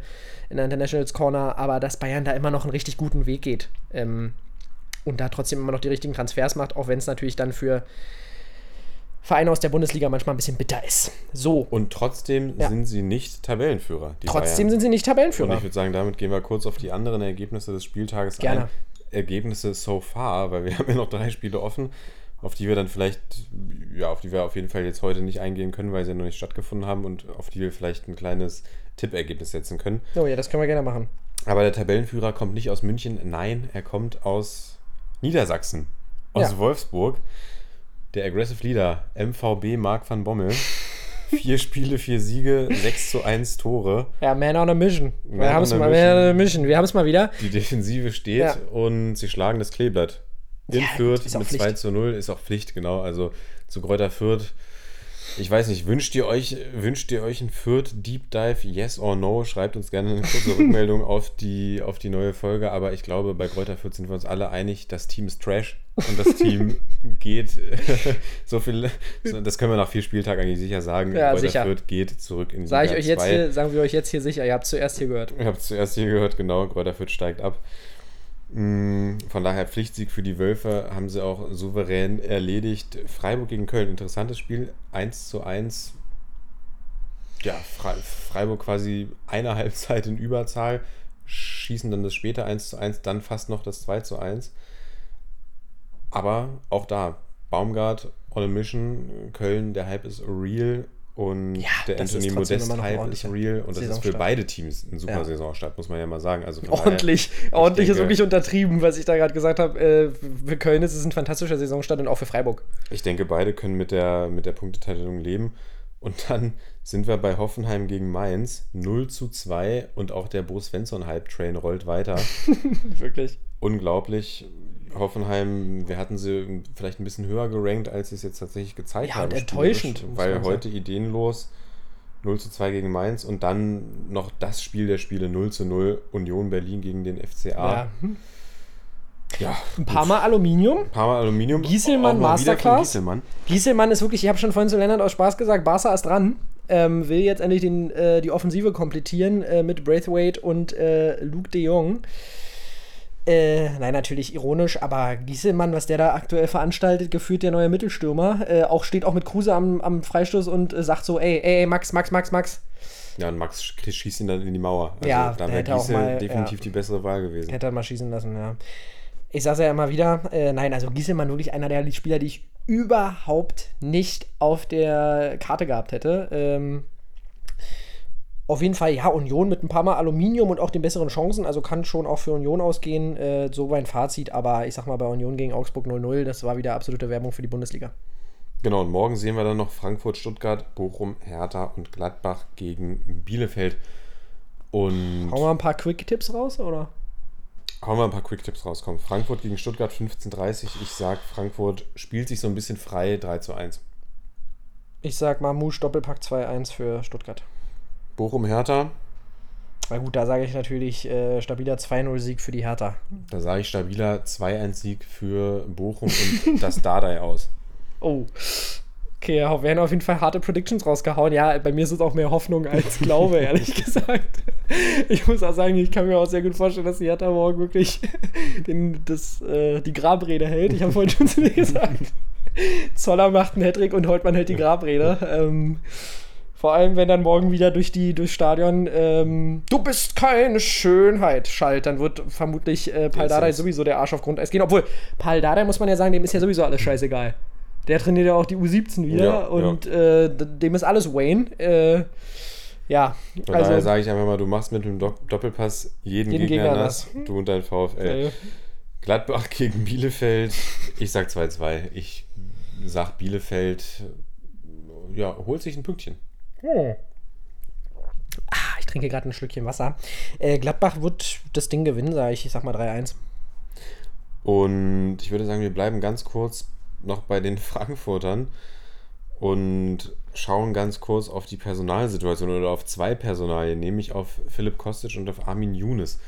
in der Internationals Corner, aber dass Bayern da immer noch einen richtig guten Weg geht. Ähm, und da trotzdem immer noch die richtigen Transfers macht, auch wenn es natürlich dann für Vereine aus der Bundesliga manchmal ein bisschen bitter ist. So, Und trotzdem Ja. sind sie nicht Tabellenführer. Trotzdem Bayern. sind sie nicht Und Tabellenführer. ich würde sagen, damit gehen wir kurz auf die anderen Ergebnisse des Spieltages Gerne. ein. Ergebnisse so far, weil wir haben ja noch drei Spiele offen, auf die wir dann vielleicht, ja, auf die wir auf jeden Fall jetzt heute nicht eingehen können, weil sie ja noch nicht stattgefunden haben und auf die wir vielleicht ein kleines Tippergebnis setzen können. Oh ja, das können wir gerne machen. Aber der Tabellenführer kommt nicht aus München, nein, er kommt aus Niedersachsen, aus Ja. Wolfsburg. Der Aggressive Leader, MVB Marc van Bommel. Vier Spiele, vier Siege, 6 zu 1 Tore. Ja, Man on a Mission. Man wir haben es mal, mission. Man on a Mission. Wir haben es mal wieder. Die Defensive steht Ja. und sie schlagen das Kleeblatt. In Ja, Fürth mit Pflicht. 2 zu 0, ist auch Pflicht, genau. Also zu Kräuter Fürth. Ich weiß nicht, wünscht ihr euch, wünscht ihr euch einen Fürth Deep Dive? Yes or no? Schreibt uns gerne eine kurze Rückmeldung auf die, auf die neue Folge. Aber ich glaube, bei Kräuter Fürth sind wir uns alle einig, das Team ist Trash und das Team geht so viel. so- Das können wir nach vier Spieltagen eigentlich sicher sagen. Ja, Kräuter sicher. Fürth geht zurück in Sag ich euch jetzt 2. hier, sagen wir euch jetzt hier sicher. Ihr habt zuerst hier gehört. Ihr habt zuerst hier gehört, genau. Kräuter Fürth steigt ab. Mm, Von daher Pflichtsieg für die Wölfe haben sie auch souverän erledigt. Freiburg gegen Köln, interessantes Spiel. 1 zu 1. Ja, Fre Freiburg quasi eine Halbzeit in Überzahl, schießen dann das später 1 zu 1, dann fast noch das 2 zu 1. Aber auch da, Baumgart on a mission, Köln, der Hype ist real und Ja, der Anthony ist trotzdem Modest immer noch ein Hype ist real und das ist für beide Teams ein super Ja. Saisonstart, muss man ja mal sagen. Also von daher- Ordentlich. Ordentlich ist denke- wirklich untertrieben, was ich da gerade gesagt habe. Äh, für Köln ist es ein fantastischer Saisonstart und auch für Freiburg. Ich denke, beide können mit der, mit der Punkteteilung leben. Und dann sind wir bei Hoffenheim gegen Mainz 0 zu 2 und auch der Bo Svensson Hype Train rollt weiter. Wirklich. Unglaublich. Hoffenheim, wir hatten sie vielleicht ein bisschen höher gerankt, als sie es jetzt tatsächlich gezeigt Ja, haben. und enttäuschend, Weil heute ideenlos 0 zu 2 gegen Mainz und dann noch das Spiel der Spiele 0 zu 0 Union Berlin gegen den FCA. Ja. Ja, Ein paar Mal Aluminium. ein paar Mal Aluminium. Gieselmann mal Masterclass. Gieselmann. Gieselmann ist wirklich, ich habe schon vorhin zu Lennart aus Spaß gesagt, Barca ist dran. Ähm, will jetzt endlich den, äh, die Offensive komplettieren äh, mit Braithwaite und äh, Luke de Jong. Äh, nein, natürlich ironisch, aber Gieselmann, was der da aktuell veranstaltet, gefühlt der neue Mittelstürmer, äh, auch steht auch mit Kruse am, am Freistoß und äh, sagt so, ey, ey, Max, Max, Max, Max, Ja, und Max sch- schießt ihn dann in die Mauer. Also Ja, da wäre Giesel mal- definitiv ja. die bessere Wahl gewesen. hätte er mal schießen lassen, ja. Ich sag's ja immer wieder, äh, nein, also Gieselmann wirklich einer der Spieler, die ich überhaupt nicht auf der Karte gehabt hätte. Ähm, auf jeden Fall, ja, Union mit ein paar Mal Aluminium und auch den besseren Chancen, also kann schon auch für Union ausgehen, äh, so mein Fazit, aber ich sag mal, bei Union gegen Augsburg 0-0, das war wieder absolute Werbung für die Bundesliga. Genau, und morgen sehen wir dann noch Frankfurt, Stuttgart, Bochum, Hertha und Gladbach gegen Bielefeld. Und Hauen wir ein paar Quick-Tipps raus, oder? hauen wir ein paar Quick-Tipps rauskommen. Frankfurt gegen Stuttgart 15:30. Ich sag, Frankfurt spielt sich so ein bisschen frei 3 zu 1. Ich sag Mamouche Doppelpack 2-1 für Stuttgart. Bochum, Hertha. Na gut, da sage ich natürlich äh, stabiler 2-0-Sieg für die Hertha. Da sage ich stabiler 2-1-Sieg für Bochum und das Dardai aus. Oh. Okay, ja, werden auf jeden Fall harte Predictions rausgehauen. Ja, bei mir ist es auch mehr Hoffnung als Glaube, ehrlich gesagt. Ich muss auch sagen, ich kann mir auch sehr gut vorstellen, dass die Hertha morgen wirklich den, das, äh, die Grabrede hält. Ich habe vorhin schon zu dir gesagt. Zoller macht einen Hattrick und Holtmann hält die Grabrede. Ähm, vor allem, wenn dann morgen wieder durch die durchs Stadion ähm, Du bist keine Schönheit schallt, dann wird vermutlich äh, Pal Yes, Dardai yes. sowieso der Arsch auf Grundeis gehen. Obwohl, Pal Dardai, muss man ja sagen, dem ist ja sowieso alles scheißegal. Der trainiert ja auch die U17 wieder Ja, und Äh, d- dem ist alles Wayne. Äh, ja, Von daher also sage ich einfach mal, du machst mit dem Do Doppelpass jeden, Jeden Gegner, Gegner nass, du und dein VfL. äh, Gladbach gegen Bielefeld. Ich sag 2-2. Ich sag Bielefeld, ja, holt sich ein Pünktchen. Hm. Ah, ich trinke gerade ein Schlückchen Wasser. Äh, Gladbach wird das Ding gewinnen, sage ich. Ich sag mal 3-1. Und ich würde sagen, wir bleiben ganz kurz noch bei den Frankfurtern und schauen ganz kurz auf die Personalsituation oder auf zwei Personalien, nämlich auf Philipp Kostic und auf Armin Younes.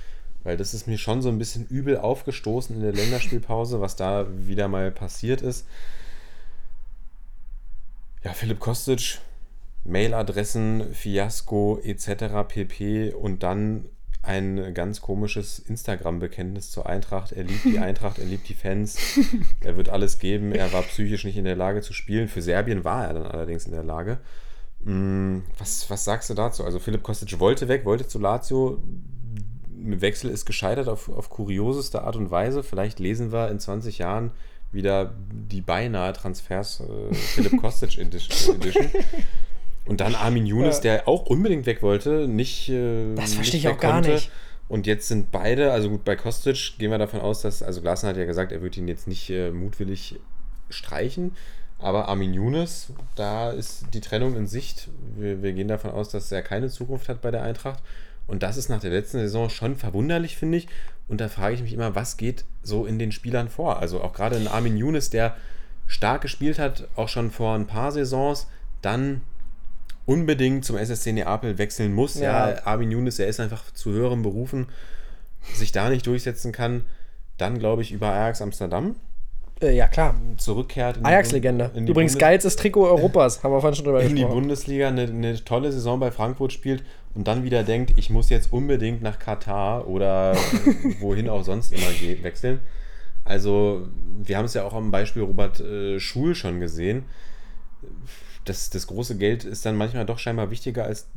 Weil das ist mir schon so ein bisschen übel aufgestoßen in der Länderspielpause, was da wieder mal passiert ist. Ja, Philipp Kostic, Mailadressen, Fiasko etc. pp. Und dann ein ganz komisches Instagram-Bekenntnis zur Eintracht. Er liebt die Eintracht, er liebt die Fans, er wird alles geben. Er war psychisch nicht in der Lage zu spielen. Für Serbien war er dann allerdings in der Lage. Mm, Was, was sagst du dazu? Also Philipp Kostic wollte weg, wollte zu Lazio. Wechsel ist gescheitert auf, auf kurioseste Art und Weise. Vielleicht lesen wir in 20 Jahren wieder die beinahe Transfers äh, Philipp Kostic Edition. Und dann Armin Younes, Ja. der auch unbedingt weg wollte, nicht. Äh, Das nicht verstehe ich auch gar konnte. nicht. Und jetzt sind beide, also gut, bei Kostic gehen wir davon aus, dass, also Glasner hat ja gesagt, er wird ihn jetzt nicht äh, mutwillig streichen. Aber Armin Younes, da ist die Trennung in Sicht. Wir, wir gehen davon aus, dass er keine Zukunft hat bei der Eintracht. Und das ist nach der letzten Saison schon verwunderlich, finde ich. Und da frage ich mich immer, was geht so in den Spielern vor? Also auch gerade in Armin Younes, der stark gespielt hat, auch schon vor ein paar Saisons, dann unbedingt zum SSC Neapel wechseln muss. Ja, Ja. Armin Younes, der ist einfach zu höheren Berufen, sich da nicht durchsetzen kann. Dann glaube ich über Ajax Amsterdam. Äh, ja, klar. zurückkehrt. in die Ajax-Legende. In die Übrigens Bundes- geilstes Trikot Europas. Haben wir vorhin schon drüber in die gesprochen. Bundesliga eine, eine tolle Saison bei Frankfurt spielt und dann wieder denkt, ich muss jetzt unbedingt nach Katar oder wohin auch sonst immer geht, wechseln. Also, wir haben es ja auch am Beispiel Robert äh, Schul schon gesehen. Das, das große Geld ist dann manchmal doch scheinbar wichtiger als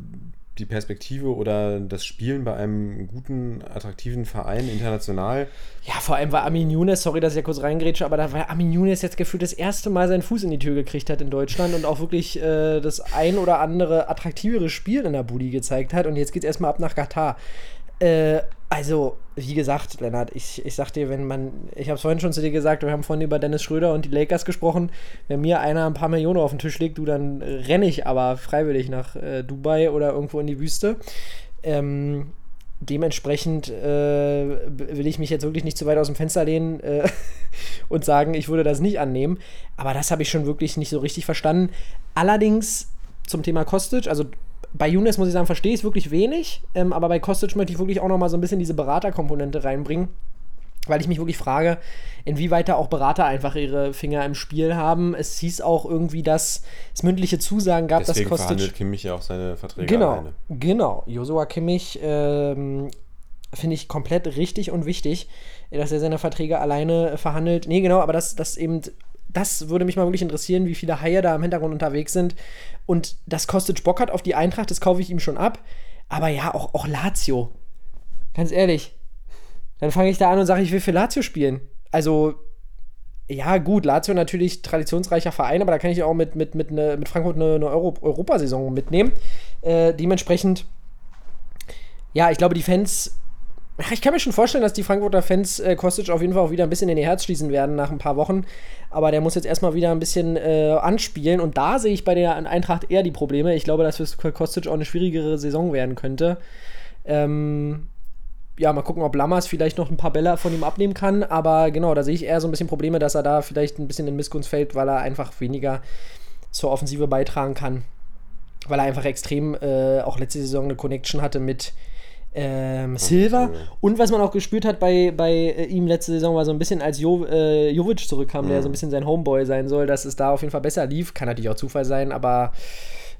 die Perspektive oder das Spielen bei einem guten, attraktiven Verein international. Ja, vor allem war Armin Younes, sorry, dass ich ja kurz reingrätsche, aber da war Armin Younes jetzt gefühlt das erste Mal seinen Fuß in die Tür gekriegt hat in Deutschland und auch wirklich äh, das ein oder andere attraktivere Spiel in der Budi gezeigt hat. Und jetzt geht's erstmal ab nach Katar. Äh, also, wie gesagt, Lennart, ich, ich sag dir, wenn man, ich habe es vorhin schon zu dir gesagt, wir haben vorhin über Dennis Schröder und die Lakers gesprochen. Wenn mir einer ein paar Millionen auf den Tisch legt, du, dann renne ich aber freiwillig nach äh, Dubai oder irgendwo in die Wüste. Ähm, dementsprechend äh, will ich mich jetzt wirklich nicht zu weit aus dem Fenster lehnen äh, und sagen, ich würde das nicht annehmen. Aber das habe ich schon wirklich nicht so richtig verstanden. Allerdings zum Thema Kostic, also bei Younes muss ich sagen, verstehe ich es wirklich wenig, ähm, aber bei Kostic möchte ich wirklich auch noch mal so ein bisschen diese Beraterkomponente reinbringen, weil ich mich wirklich frage, inwieweit da auch Berater einfach ihre Finger im Spiel haben. Es hieß auch irgendwie, dass es mündliche Zusagen gab, Deswegen dass Kostic verhandelt Kimmich ja auch seine Verträge Genau, alleine. genau. Josua Kimmich ähm, finde ich komplett richtig und wichtig, dass er seine Verträge alleine verhandelt. Nee, genau, aber das, das eben, das würde mich mal wirklich interessieren, wie viele Haie da im Hintergrund unterwegs sind. Und das kostet Bock hat auf die Eintracht, das kaufe ich ihm schon ab. Aber ja, auch, auch Lazio. Ganz ehrlich. Dann fange ich da an und sage, ich will für Lazio spielen. Also, ja, gut, Lazio natürlich traditionsreicher Verein, aber da kann ich auch mit, mit, mit, ne, mit Frankfurt eine, eine Euro Europasaison mitnehmen. Äh, dementsprechend, ja, ich glaube, die Fans. Ich kann mir schon vorstellen, dass die Frankfurter Fans äh, Kostic auf jeden Fall auch wieder ein bisschen in ihr Herz schließen werden nach ein paar Wochen. Aber der muss jetzt erstmal wieder ein bisschen äh, anspielen. Und da sehe ich bei der Eintracht eher die Probleme. Ich glaube, dass für Kostic auch eine schwierigere Saison werden könnte. Ähm, ja, mal gucken, ob Lammers vielleicht noch ein paar Bälle von ihm abnehmen kann. Aber genau, da sehe ich eher so ein bisschen Probleme, dass er da vielleicht ein bisschen in Missgunst fällt, weil er einfach weniger zur Offensive beitragen kann. Weil er einfach extrem äh, auch letzte Saison eine Connection hatte mit ähm, Silva. Und was man auch gespürt hat bei, bei äh, ihm letzte Saison, war so ein bisschen, als jo, äh, Jovic zurückkam, der so ein bisschen sein Homeboy sein soll, dass es da auf jeden Fall besser lief. Kann natürlich auch Zufall sein, aber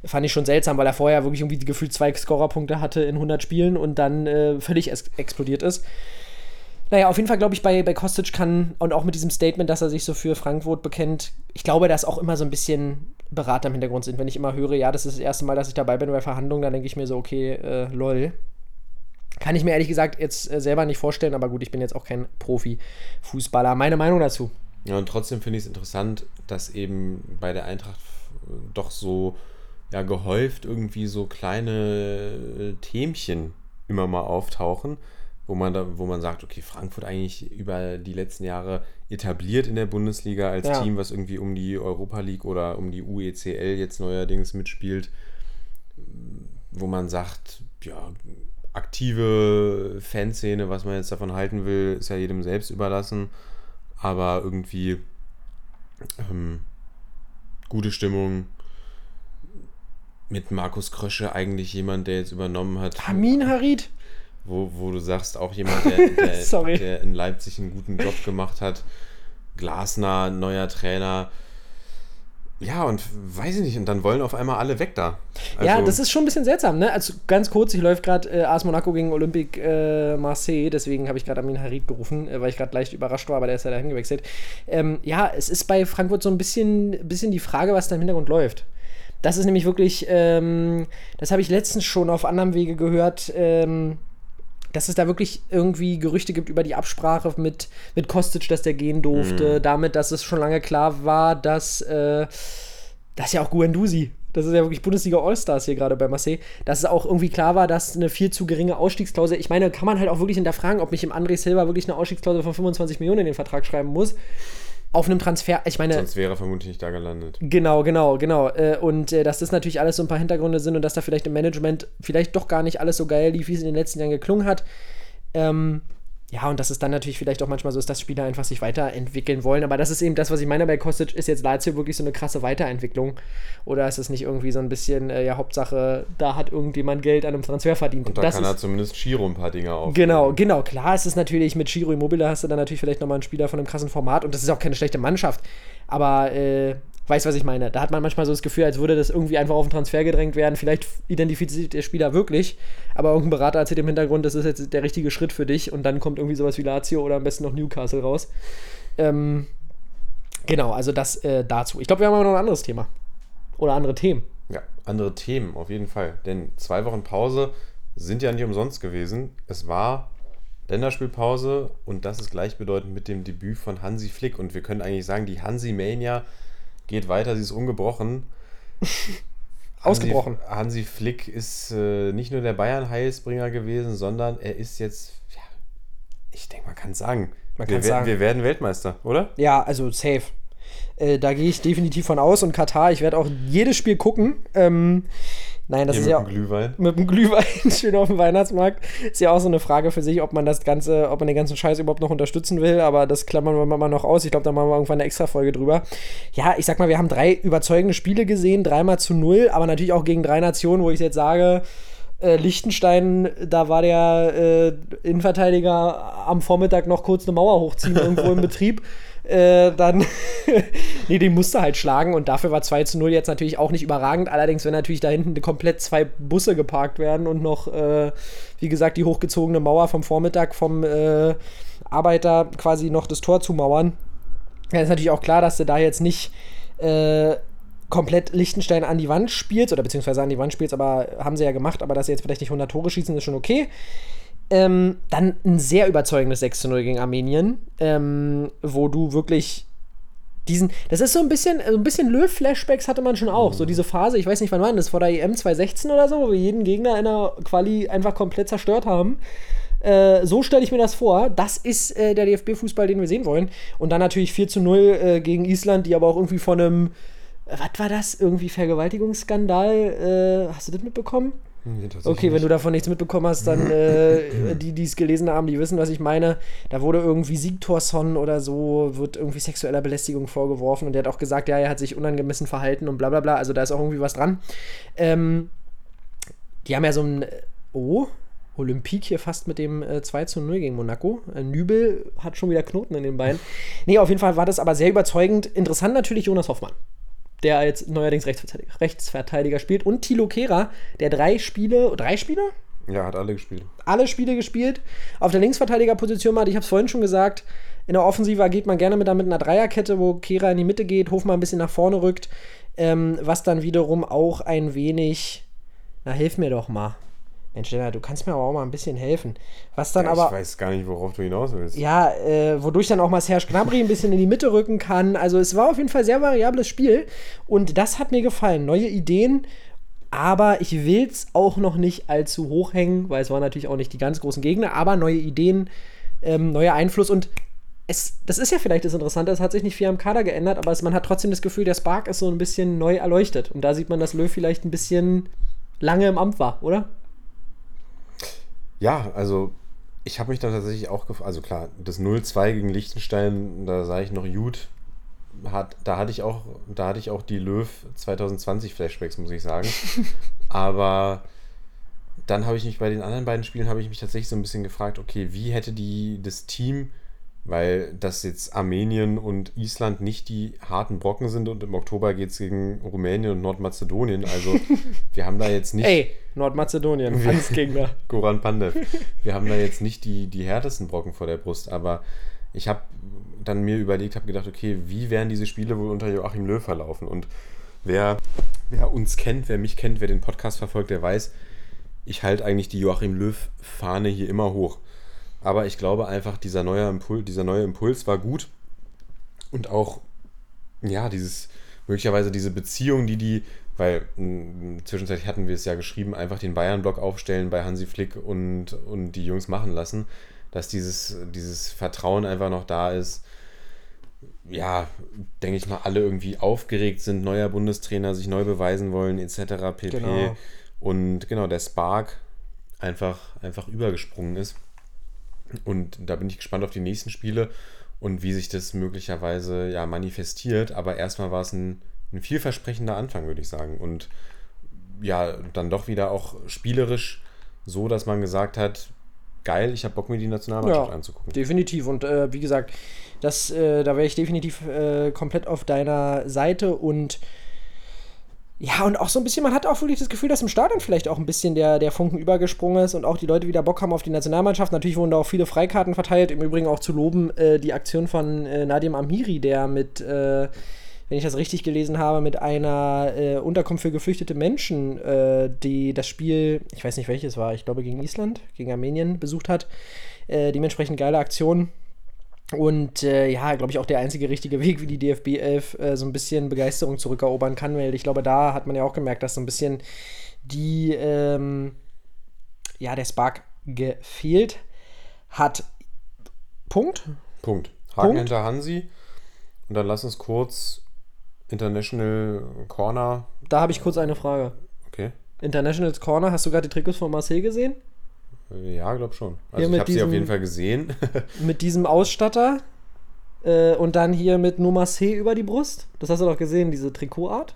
fand ich schon seltsam, weil er vorher wirklich irgendwie gefühlt zwei Scorerpunkte hatte in 100 Spielen und dann äh, völlig es explodiert ist. Naja, auf jeden Fall glaube ich, bei, bei Kostic kann und auch mit diesem Statement, dass er sich so für Frankfurt bekennt, ich glaube, dass auch immer so ein bisschen Berater im Hintergrund sind. Wenn ich immer höre, ja, das ist das erste Mal, dass ich dabei bin bei Verhandlungen, dann denke ich mir so, okay, äh, lol. Kann ich mir ehrlich gesagt jetzt äh, selber nicht vorstellen, aber gut, ich bin jetzt auch kein Profi-Fußballer. Meine Meinung dazu. Ja, und trotzdem finde ich es interessant, dass eben bei der Eintracht äh, doch so ja, gehäuft irgendwie so kleine äh, Themchen immer mal auftauchen, wo man da, wo man sagt, okay, Frankfurt eigentlich über die letzten Jahre etabliert in der Bundesliga als Ja. Team, was irgendwie um die Europa League oder um die UECL jetzt neuerdings mitspielt, wo man sagt, ja, aktive Fanszene, was man jetzt davon halten will, ist ja jedem selbst überlassen. Aber irgendwie ähm, gute Stimmung mit Markus Krösche, eigentlich jemand, der jetzt übernommen hat, Amin Harid. wo, wo du sagst, auch jemand, der, der, der in Leipzig einen guten Job gemacht hat. Glasner, neuer Trainer. Ja, und weiß ich nicht, und dann wollen auf einmal alle weg da. ja, Also- das ist schon ein bisschen seltsam, ne? Also ganz kurz, ich läuft gerade äh, AS Monaco gegen Olympique äh, Marseille, deswegen habe ich gerade Amin Harid gerufen, äh, weil ich gerade leicht überrascht war, aber der ist ja dahin gewechselt. Ähm, ja, es ist bei Frankfurt so ein bisschen, bisschen die Frage, was da im Hintergrund läuft. Das ist nämlich wirklich, ähm, das habe ich letztens schon auf anderem Wege gehört, ähm, dass es da wirklich irgendwie Gerüchte gibt über die Absprache mit, mit Kostic, dass der gehen durfte, damit, dass es schon lange klar war, dass, äh, dass ja auch Guendouzi, das ist ja wirklich Bundesliga Allstars hier gerade bei Marseille, dass es auch irgendwie klar war, dass eine viel zu geringe Ausstiegsklausel, ich meine, kann man halt auch wirklich hinterfragen, ob mich im André Silva wirklich eine Ausstiegsklausel von 25 Millionen in den Vertrag schreiben muss. Auf einem Transfer, ich meine, Sonst wäre er vermutlich nicht da gelandet. Genau, genau, genau. Äh, Und äh, dass das natürlich alles so ein paar Hintergründe sind und dass da vielleicht im Management vielleicht doch gar nicht alles so geil lief, wie es in den letzten Jahren geklungen hat. Ähm, ja, und dass es dann natürlich vielleicht auch manchmal so ist, dass Spieler einfach sich weiterentwickeln wollen. Aber das ist eben das, was ich meine bei Kostic. Ist jetzt Lazio wirklich so eine krasse Weiterentwicklung? Oder ist es nicht irgendwie so ein bisschen, äh, ja, Hauptsache, da hat irgendjemand Geld an einem Transfer verdient? Und da das kann er zumindest Giro ein paar Dinge auf. Genau, genau. Klar ist es natürlich mit Giro Immobile hast du dann natürlich vielleicht nochmal einen Spieler von einem krassen Format und das ist auch keine schlechte Mannschaft. Aber, äh, weißt was ich meine? Da hat man manchmal so das Gefühl, als würde das irgendwie einfach auf den Transfer gedrängt werden. Vielleicht identifiziert der Spieler wirklich, aber irgendein Berater erzählt im Hintergrund, das ist jetzt der richtige Schritt für dich und dann kommt irgendwie sowas wie Lazio oder am besten noch Newcastle raus. Ähm, genau, also das äh, dazu. Ich glaube, wir haben aber noch ein anderes Thema. Oder andere Themen. Ja, andere Themen auf jeden Fall. Denn zwei Wochen Pause sind ja nicht umsonst gewesen. Es war Länderspielpause und das ist gleichbedeutend mit dem Debüt von Hansi Flick. Und wir können eigentlich sagen, die Hansi Mania geht weiter, sie ist ungebrochen. Ausgebrochen. Hansi, Hansi Flick ist äh, nicht nur der Bayern-Heilsbringer gewesen, sondern er ist jetzt, ja, ich denke, man kann es sagen. Man wir, sagen. wir werden Weltmeister, oder? Ja, also safe. Äh, da gehe ich definitiv von aus und Katar, ich werde auch jedes Spiel gucken. Ähm, nein, das Hier ist mit ja dem Glühwein. mit dem Glühwein schön auf dem Weihnachtsmarkt. Ist ja auch so eine Frage für sich, ob man das Ganze, ob man den ganzen Scheiß überhaupt noch unterstützen will, aber das klammern wir mal noch aus. Ich glaube, da machen wir irgendwann eine extra Folge drüber. Ja, ich sag mal, wir haben drei überzeugende Spiele gesehen, dreimal zu null, aber natürlich auch gegen drei Nationen, wo ich jetzt sage, äh, Liechtenstein, da war der äh, Innenverteidiger am Vormittag noch kurz eine Mauer hochziehen irgendwo im Betrieb. Äh, dann, nee, den musste halt schlagen und dafür war 2 zu 0 jetzt natürlich auch nicht überragend. Allerdings, wenn natürlich da hinten komplett zwei Busse geparkt werden und noch, äh, wie gesagt, die hochgezogene Mauer vom Vormittag vom äh, Arbeiter quasi noch das Tor zumauern, dann ist natürlich auch klar, dass du da jetzt nicht äh, komplett Liechtenstein an die Wand spielst, oder beziehungsweise an die Wand spielst, aber haben sie ja gemacht, aber dass sie jetzt vielleicht nicht 100 Tore schießen, ist schon okay. Ähm, dann ein sehr überzeugendes 6 zu 0 gegen Armenien, ähm, wo du wirklich diesen, das ist so ein bisschen, so ein bisschen Löw-Flashbacks hatte man schon auch. So diese Phase, ich weiß nicht, wann war das, vor der EM 2016 oder so, wo wir jeden Gegner in der Quali einfach komplett zerstört haben. Äh, so stelle ich mir das vor. Das ist äh, der DFB-Fußball, den wir sehen wollen. Und dann natürlich 4 zu 0 äh, gegen Island, die aber auch irgendwie von einem, äh, was war das? Irgendwie Vergewaltigungsskandal. Äh, hast du das mitbekommen? Nee, tatsächlich Okay, wenn nicht. du davon nichts mitbekommen hast, dann äh, die, die es gelesen haben, die wissen, was ich meine. Da wurde irgendwie Siegtorson oder so, wird irgendwie sexueller Belästigung vorgeworfen und der hat auch gesagt, ja, er hat sich unangemessen verhalten und bla bla bla. Also da ist auch irgendwie was dran. Ähm, die haben ja so ein, äh, oh, Olympique hier fast mit dem äh, 2 zu 0 gegen Monaco. Äh, Nübel hat schon wieder Knoten in den Beinen. Nee, auf jeden Fall war das aber sehr überzeugend. Interessant natürlich Jonas Hoffmann der jetzt neuerdings Rechtsverteidiger, Rechtsverteidiger spielt. Und Thilo Kehrer, der drei Spiele, drei Spiele? Ja, hat alle gespielt. Alle Spiele gespielt. Auf der Linksverteidigerposition mal, ich habe es vorhin schon gesagt, in der Offensive geht man gerne mit, mit einer Dreierkette, wo Kehrer in die Mitte geht, Hofmann ein bisschen nach vorne rückt, ähm, was dann wiederum auch ein wenig, na hilf mir doch mal. Mensch, Lennart, du kannst mir aber auch mal ein bisschen helfen. Was dann Ja, aber ich weiß gar nicht, worauf du hinaus willst. ja, äh, wodurch dann auch mal Serge Gnabry ein bisschen in die Mitte rücken kann. Also es war auf jeden Fall ein sehr variables Spiel und das hat mir gefallen. Neue Ideen, aber ich will es auch noch nicht allzu hoch hängen, weil es waren natürlich auch nicht die ganz großen Gegner, aber neue Ideen, ähm, neuer Einfluss und es, das ist ja vielleicht das Interessante, es hat sich nicht viel am Kader geändert, aber es, man hat trotzdem das Gefühl, der Spark ist so ein bisschen neu erleuchtet. Und da sieht man, dass Löw vielleicht ein bisschen lange im Amt war, oder? Ja, also ich habe mich da tatsächlich auch gefragt, also klar, das 0-2 gegen Liechtenstein, da sah ich noch gut. Hat, da hatte ich auch, da hatte ich auch die Löw 2020 Flashbacks, muss ich sagen. Aber dann habe ich mich bei den anderen beiden Spielen habe ich mich tatsächlich so ein bisschen gefragt, okay, wie hätte die das Team, weil das jetzt Armenien und Island nicht die harten Brocken sind und im Oktober geht es gegen Rumänien und Nordmazedonien. Also wir haben da jetzt nicht. Ey, Nordmazedonien, Angstgegner. Goran Pandev. Wir haben da jetzt nicht die, die härtesten Brocken vor der Brust, aber ich habe dann mir überlegt, habe gedacht, okay, wie wären diese Spiele wohl unter Joachim Löw verlaufen? Und wer, wer uns kennt, wer mich kennt, wer den Podcast verfolgt, der weiß, ich halte eigentlich die Joachim Löw-Fahne hier immer hoch. Aber ich glaube einfach, dieser neue, Impuls, dieser neue Impuls war gut. Und auch, ja, dieses, möglicherweise diese Beziehung, die die, weil zwischenzeitlich hatten wir es ja geschrieben, einfach den Bayern-Block aufstellen bei Hansi Flick und, und die Jungs machen lassen, dass dieses, dieses Vertrauen einfach noch da ist. Ja, denke ich mal, alle irgendwie aufgeregt sind, neuer Bundestrainer, sich neu beweisen wollen, etc. pp. Genau. Und genau, der Spark einfach, einfach übergesprungen ist. Und da bin ich gespannt auf die nächsten Spiele und wie sich das möglicherweise ja manifestiert. Aber erstmal war es ein, ein vielversprechender Anfang, würde ich sagen. Und ja, dann doch wieder auch spielerisch so, dass man gesagt hat, geil, ich habe Bock, mir die Nationalmannschaft Ja, anzugucken. Definitiv. Und äh, wie gesagt, das, äh, da wäre ich definitiv äh, komplett auf deiner Seite und ja, und auch so ein bisschen, man hat auch wirklich das Gefühl, dass im Stadion vielleicht auch ein bisschen der, der Funken übergesprungen ist und auch die Leute wieder Bock haben auf die Nationalmannschaft. Natürlich wurden da auch viele Freikarten verteilt. Im Übrigen auch zu loben äh, die Aktion von äh, Nadim Amiri, der mit, äh, wenn ich das richtig gelesen habe, mit einer äh, Unterkunft für geflüchtete Menschen, äh, die das Spiel, ich weiß nicht welches war, ich glaube gegen Island, gegen Armenien besucht hat. Äh, dementsprechend geile Aktion. Und äh, ja, glaube ich, auch der einzige richtige Weg, wie die DFB 11 äh, so ein bisschen Begeisterung zurückerobern kann, weil ich glaube, da hat man ja auch gemerkt, dass so ein bisschen die, ähm, ja, der Spark gefehlt hat. Punkt. Punkt. Haken Punkt. hinter Hansi. Und dann lass uns kurz International Corner. Da habe ich kurz eine Frage. Okay. Internationals Corner, hast du gerade die Trikots von Marseille gesehen? Ja, glaub schon. Hier Also ich mit habe sie auf jeden Fall gesehen. Mit diesem Ausstatter äh, und dann hier mit No Marseille über die Brust. Das hast du doch gesehen, diese Trikotart.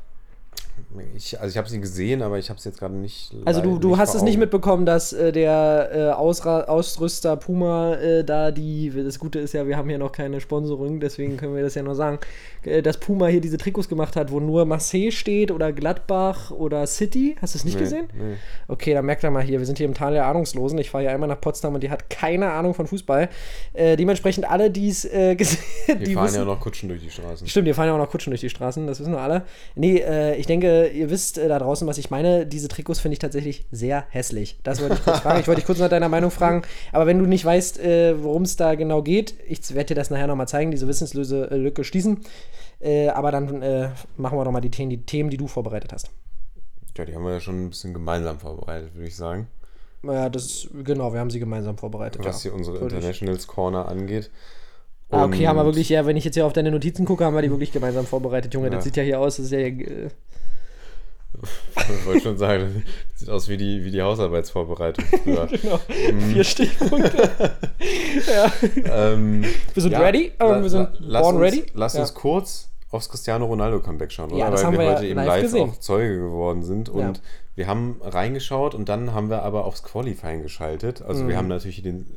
Ich, also ich habe sie gesehen, aber ich habe sie jetzt gerade nicht. Also du, du hast vor es nicht mitbekommen, dass äh, der äh, Ausra Ausrüster Puma äh, da die, das Gute ist ja, wir haben hier noch keine Sponsoring, deswegen können wir das ja nur sagen, äh, dass Puma hier diese Trikots gemacht hat, wo nur Marseille steht oder Gladbach oder City. Hast du es nicht Nee, gesehen? nee. Okay, dann merkt ihr mal hier, wir sind hier im Tal der Ahnungslosen. Ich fahre hier einmal nach Potsdam und die hat keine Ahnung von Fußball. Äh, dementsprechend alle, die's, äh, gesehen Wir die fahren wissen, ja noch Kutschen durch die Straßen. Stimmt, hier fahren ja auch noch Kutschen durch die Straßen, das wissen wir alle. Nee, ich denke, ihr wisst äh, da draußen, was ich meine. Diese Trikots finde ich tatsächlich sehr hässlich. Das wollte ich kurz fragen. Ich wollte dich kurz nach deiner Meinung fragen. Aber wenn du nicht weißt, äh, worum es da genau geht, ich werde dir das nachher nochmal zeigen, diese Wissenslöse äh, Lücke schließen. Äh, aber dann äh, machen wir doch mal die Themen, die Themen, die du vorbereitet hast. Ja, die haben wir ja schon ein bisschen gemeinsam vorbereitet, würde ich sagen. Naja, das ist, genau, wir haben sie gemeinsam vorbereitet. Was ja. hier unsere Wirklich. Internationals Corner angeht. Ah, okay, haben wir Und- wirklich, ja, wenn ich jetzt hier auf deine Notizen gucke, haben wir die wirklich gemeinsam vorbereitet. Junge, Ja. das sieht ja hier aus, das ist ja. Äh, Ich wollte schon sagen, das sieht aus wie die, wie die Hausarbeitsvorbereitung früher. genau, vier Stichpunkte. ja. ähm, Wir sind ja, ready, ähm, wir sind la- lass born uns, ready. Lass Ja. uns kurz aufs Cristiano Ronaldo Comeback schauen, oder? Ja, Weil haben wir wir heute eben live live, auch Zeuge geworden sind. Und wir haben reingeschaut und dann haben wir aber aufs Qualifying geschaltet. Also Mhm. wir haben natürlich den.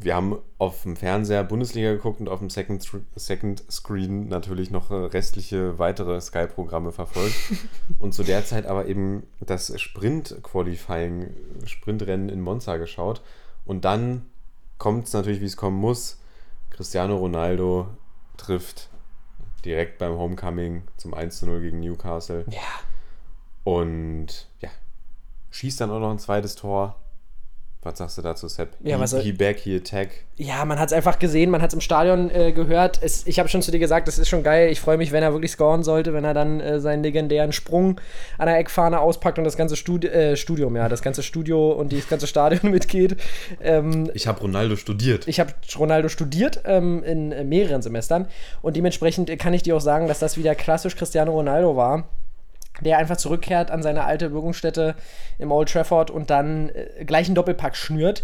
Wir haben auf dem Fernseher Bundesliga geguckt und auf dem Second, Second Screen natürlich noch äh, restliche weitere Sky-Programme verfolgt. und zu der Zeit aber eben das Sprint-Qualifying, Sprintrennen in Monza geschaut. Und dann kommt es natürlich, wie es kommen muss. Cristiano Ronaldo trifft direkt beim Homecoming zum 1 zu 0 gegen Newcastle. Ja. Und ja, schießt dann auch noch ein zweites Tor. Was sagst du dazu, Sepp? Ja, he, was soll- he back, he attack. Ja, man hat es einfach gesehen, man hat es im Stadion äh, gehört. Es, ich habe schon zu dir gesagt, das ist schon geil. Ich freue mich, wenn er wirklich scoren sollte, wenn er dann äh, seinen legendären Sprung an der Eckfahne auspackt und das ganze Studi äh, Studium, ja, das ganze Studio und das ganze Stadion mitgeht. Ähm, Ich habe Ronaldo studiert. ich habe Ronaldo studiert ähm, in äh, mehreren Semestern und dementsprechend äh, kann ich dir auch sagen, dass das wieder klassisch Cristiano Ronaldo war, der einfach zurückkehrt an seine alte Wirkungsstätte im Old Trafford und dann äh, gleich einen Doppelpack schnürt.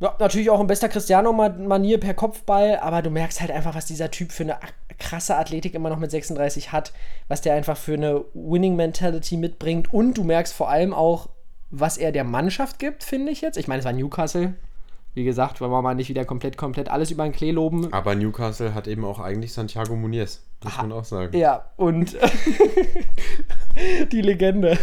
Ja, natürlich auch in bester Cristiano-Manier per Kopfball, aber du merkst halt einfach, was dieser Typ für eine krasse Athletik immer noch mit 36 hat, was der einfach für eine Winning-Mentality mitbringt und du merkst vor allem auch, was er der Mannschaft gibt, finde ich jetzt. Ich meine, es war Newcastle. Wie gesagt, wollen wir mal nicht wieder komplett, komplett alles über den Klee loben. Aber Newcastle hat eben auch eigentlich Santiago Muniz. Muss man auch sagen. Ja, und die Legende.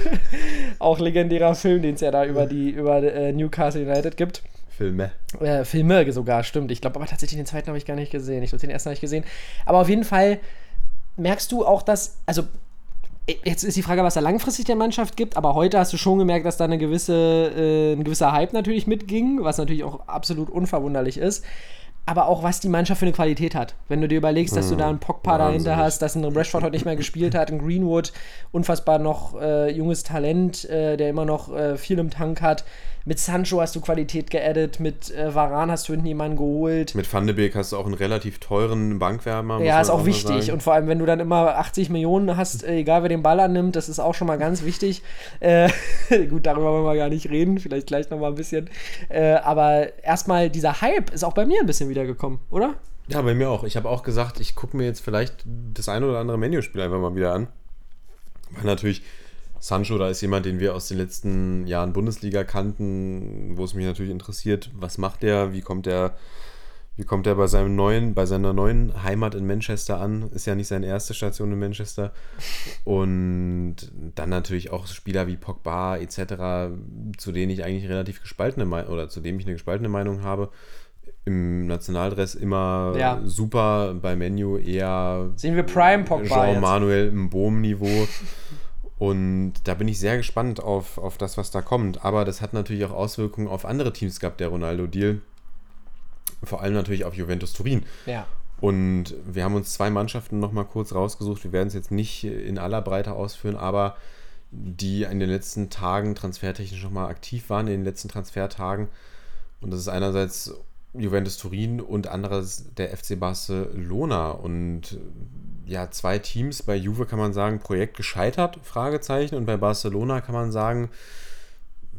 Auch legendärer Film, den es ja da über die über äh, Newcastle United gibt. Filme. Äh, Filme sogar, stimmt. Ich glaube aber tatsächlich den zweiten habe ich gar nicht gesehen. Ich glaube, den ersten habe ich gesehen. Aber auf jeden Fall merkst du auch, dass, also jetzt ist die Frage, was da langfristig der Mannschaft gibt, aber heute hast du schon gemerkt, dass da eine gewisse, äh, ein gewisser Hype natürlich mitging, was natürlich auch absolut unverwunderlich ist. aber auch was die Mannschaft für eine Qualität hat. Wenn du dir überlegst, dass du da einen Pogba dahinter hast, dass ein Rashford heute nicht mehr gespielt hat, ein Greenwood, unfassbar noch äh, junges Talent, äh, der immer noch äh, viel im Tank hat. Mit Sancho hast du Qualität geaddet, mit äh, Varan hast du hinten jemanden geholt. Mit Van de Beek hast du auch einen relativ teuren Bankwärmer. Ja, ist auch wichtig. sagen. Und vor allem, wenn du dann immer 80 Millionen hast, äh, egal wer den Ball annimmt, das ist auch schon mal ganz wichtig. Äh, gut, darüber wollen wir gar nicht reden, vielleicht gleich noch mal ein bisschen. Äh, aber erstmal, dieser Hype ist auch bei mir ein bisschen wiedergekommen, oder? Ja, bei mir auch. Ich habe auch gesagt, ich gucke mir jetzt vielleicht das eine oder andere Menüspiel einfach mal wieder an. Weil natürlich Sancho, da ist jemand, den wir aus den letzten Jahren Bundesliga kannten, wo es mich natürlich interessiert, was macht der, wie kommt der, wie kommt er bei seinem neuen, bei seiner neuen Heimat in Manchester an? Ist ja nicht seine erste Station in Manchester. Und dann natürlich auch Spieler wie Pogba etc., zu denen ich eigentlich relativ gespaltene Meinung oder zu dem ich eine gespaltene Meinung habe. Im Nationaldress immer Ja. super, bei Menu eher Sehen wir Prime Pogba. Jean-Manuel im Bohm-Niveau. Und da bin ich sehr gespannt auf, auf das, was da kommt. Aber das hat natürlich auch Auswirkungen auf andere Teams gehabt, der Ronaldo-Deal. Vor allem natürlich auf Juventus Turin. Ja. Und wir haben uns zwei Mannschaften nochmal kurz rausgesucht. Wir werden es jetzt nicht in aller Breite ausführen, aber die in den letzten Tagen transfertechnisch nochmal aktiv waren, in den letzten Transfertagen. Und das ist einerseits Juventus Turin und andererseits der FC Barcelona. Und ja, zwei Teams. Bei Juve kann man sagen, Projekt gescheitert, Fragezeichen. Und bei Barcelona kann man sagen,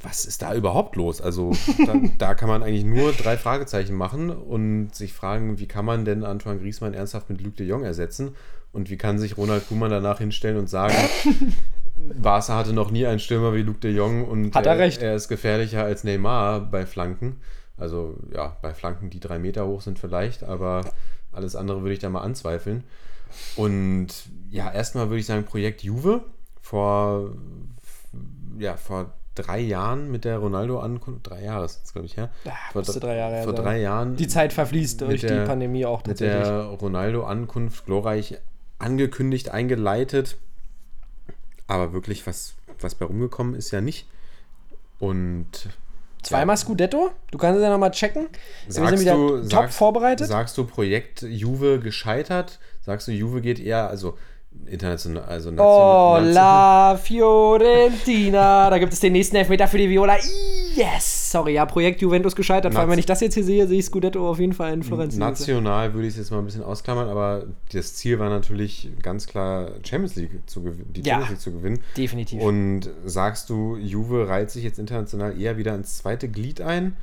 was ist da überhaupt los? Also da, da kann man eigentlich nur drei Fragezeichen machen und sich fragen, wie kann man denn Antoine Griezmann ernsthaft mit Luc de Jong ersetzen? Und wie kann sich Ronald Koeman danach hinstellen und sagen, Barca hatte noch nie einen Stürmer wie Luc de Jong und Hat er recht. er ist gefährlicher als Neymar bei Flanken. Also ja, bei Flanken, die drei Meter hoch sind vielleicht, aber alles andere würde ich da mal anzweifeln. Und ja, erstmal würde ich sagen, Projekt Juve vor, ja, vor drei Jahren mit der Ronaldo-Ankunft, drei Jahre ist es, glaube ich, her. Ja, vor, drei Jahre vor drei Jahren. Die Zeit verfließt Mit durch der- die Pandemie auch mit tatsächlich. der Ronaldo-Ankunft glorreich angekündigt, eingeleitet. Aber wirklich, was, was bei rumgekommen ist, ja nicht. Und Zweimal Scudetto? Du kannst es ja nochmal checken. Wir sind Sagst wieder du, top sagst, vorbereitet. Sagst du Projekt Juve gescheitert? Sagst du, Juve geht eher, also international, also Oh, nation- la Fiorentina. Da gibt es den nächsten Elfmeter für die Viola. Yes! Sorry, ja, Projekt Juventus gescheitert. Vor allem, wenn ich das jetzt hier sehe, sehe ich Scudetto auf jeden Fall in Florenz. National würde ich es jetzt mal ein bisschen ausklammern, aber das Ziel war natürlich ganz klar Champions League zu die Ja. Champions League zu gewinnen. Definitiv. Und sagst du, Juve reiht sich jetzt international eher wieder ins zweite Glied ein?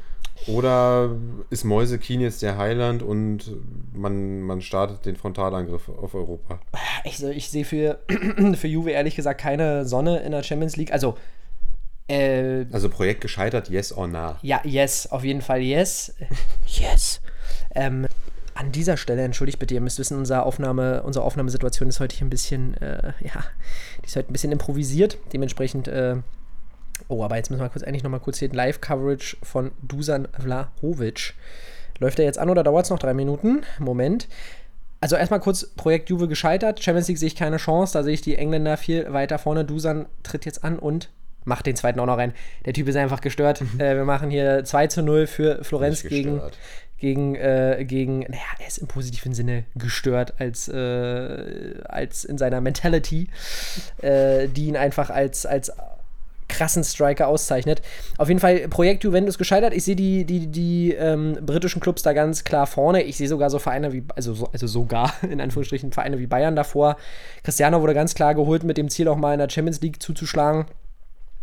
Oder ist Mäusekien jetzt der Heiland und man, man startet den Frontalangriff auf Europa? ich, ich sehe für, für Juve ehrlich gesagt keine Sonne in der Champions League. Also, äh, Also Projekt gescheitert, yes or nah? ja, yes, auf jeden Fall yes. Yes. Ähm, an dieser Stelle, entschuldigt bitte, ihr müsst wissen, unsere, Aufnahme, unsere Aufnahmesituation ist heute hier ein bisschen, äh, ja, die ist heute ein bisschen improvisiert. Dementsprechend, äh, oh, aber jetzt müssen wir kurz eigentlich nochmal kurz hier Live-Coverage von Dusan Vlahovic. Läuft der jetzt an oder dauert es noch drei Minuten? Moment. Also erstmal kurz, Projekt Juve gescheitert. Champions League sehe ich keine Chance. Da sehe ich die Engländer viel weiter vorne. Dusan tritt jetzt an und macht den zweiten auch noch rein. Der Typ ist einfach gestört. äh, wir machen hier 2 zu 0 für Florenz gegen, gegen, äh, gegen, naja, er ist im positiven Sinne gestört als, äh, als in seiner Mentality, äh, die ihn einfach als, als krassen Striker auszeichnet. Auf jeden Fall Projekt Juventus gescheitert. Ich sehe die, die, die ähm, britischen Clubs da ganz klar vorne. Ich sehe sogar so Vereine wie, also, so, also sogar in Anführungsstrichen Vereine wie Bayern davor. Cristiano wurde ganz klar geholt mit dem Ziel auch mal in der Champions League zuzuschlagen.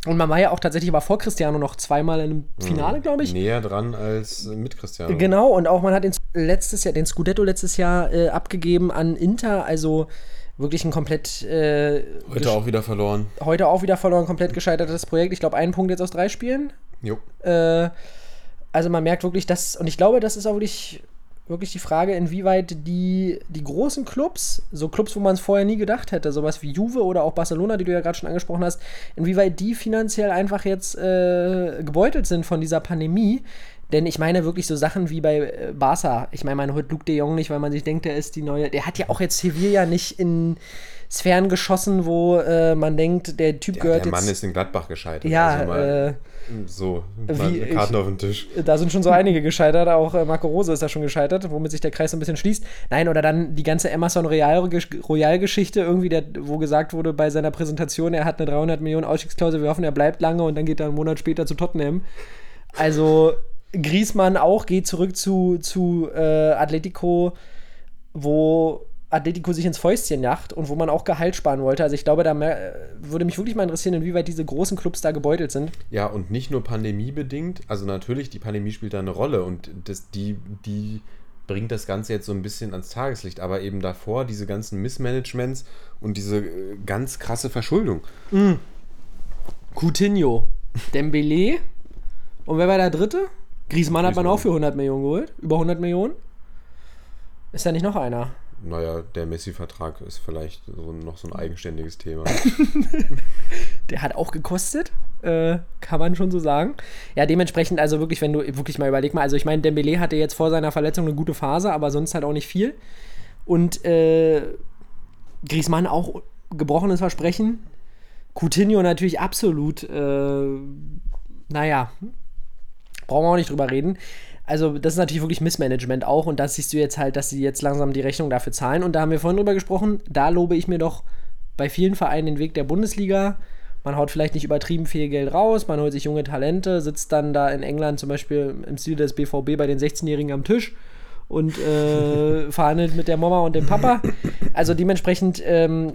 Und man war ja auch tatsächlich aber vor Cristiano noch zweimal in einem Finale, glaube ich. Näher dran als mit Cristiano. Genau, und auch man hat den letztes Jahr, den Scudetto letztes Jahr äh, abgegeben an Inter, also wirklich ein komplett äh, Heute auch wieder verloren. heute auch wieder verloren, komplett gescheitertes Projekt. Ich glaube, einen Punkt jetzt aus drei Spielen. Jo. Äh, also man merkt wirklich, dass, und ich glaube, das ist auch wirklich, wirklich die Frage, inwieweit die, die großen Clubs, so Clubs, wo man es vorher nie gedacht hätte, sowas wie Juve oder auch Barcelona, die du ja gerade schon angesprochen hast, inwieweit die finanziell einfach jetzt äh, gebeutelt sind von dieser Pandemie. Denn ich meine wirklich so Sachen wie bei äh, Barca. Ich meine, man holt Luc de Jong nicht, weil man sich denkt, der ist die neue. Der hat ja auch jetzt Sevilla nicht in Sphären geschossen, wo äh, man denkt, der Typ Ja, gehört der Mann jetzt. ist in Gladbach gescheitert. Ja, also mal äh, so, wie Karten ich- auf den Tisch. Da sind schon so einige gescheitert, auch äh, Marco Rose ist da schon gescheitert, womit sich der Kreis so ein bisschen schließt. Nein, oder dann die ganze Emerson Royal- Royal-Geschichte, irgendwie, der, wo gesagt wurde bei seiner Präsentation, er hat eine 300 Millionen Ausstiegsklausel, wir hoffen, er bleibt lange und dann geht er einen Monat später zu Tottenham. Also Griezmann auch geht zurück zu, zu äh, Atletico, wo Atletico sich ins Fäustchen jacht und wo man auch Gehalt sparen wollte. Also ich glaube, da mer- würde mich wirklich mal interessieren, inwieweit diese großen Clubs da gebeutelt sind. Ja, und nicht nur pandemiebedingt, also natürlich, die Pandemie spielt da eine Rolle und das, die, die bringt das Ganze jetzt so ein bisschen ans Tageslicht, aber eben davor diese ganzen Missmanagements und diese äh, ganz krasse Verschuldung. Coutinho, Dembele und wer war der dritte? Griezmann hat man auch für 100 Millionen geholt. Über 100 Millionen? Ist da nicht noch einer? Naja, der Messi-Vertrag ist vielleicht so, noch so ein eigenständiges Thema. Der hat auch gekostet, äh, kann man schon so sagen. Ja, dementsprechend, also wirklich, wenn du wirklich mal überleg mal, also ich meine, Dembele hatte jetzt vor seiner Verletzung eine gute Phase, aber sonst halt auch nicht viel. Und äh, Griezmann auch gebrochenes Versprechen. Coutinho natürlich absolut, äh, naja, brauchen wir auch nicht drüber reden. Also, das ist natürlich wirklich Missmanagement auch und das siehst du jetzt halt, dass sie jetzt langsam die Rechnung dafür zahlen. Und da haben wir vorhin drüber gesprochen, da lobe ich mir doch bei vielen Vereinen den Weg der Bundesliga. Man haut vielleicht nicht übertrieben viel Geld raus, man holt sich junge Talente, sitzt dann da in England zum Beispiel im Stil des BVB bei den 16-Jährigen am Tisch und äh, verhandelt mit der Mama und dem Papa. Also dementsprechend, ähm,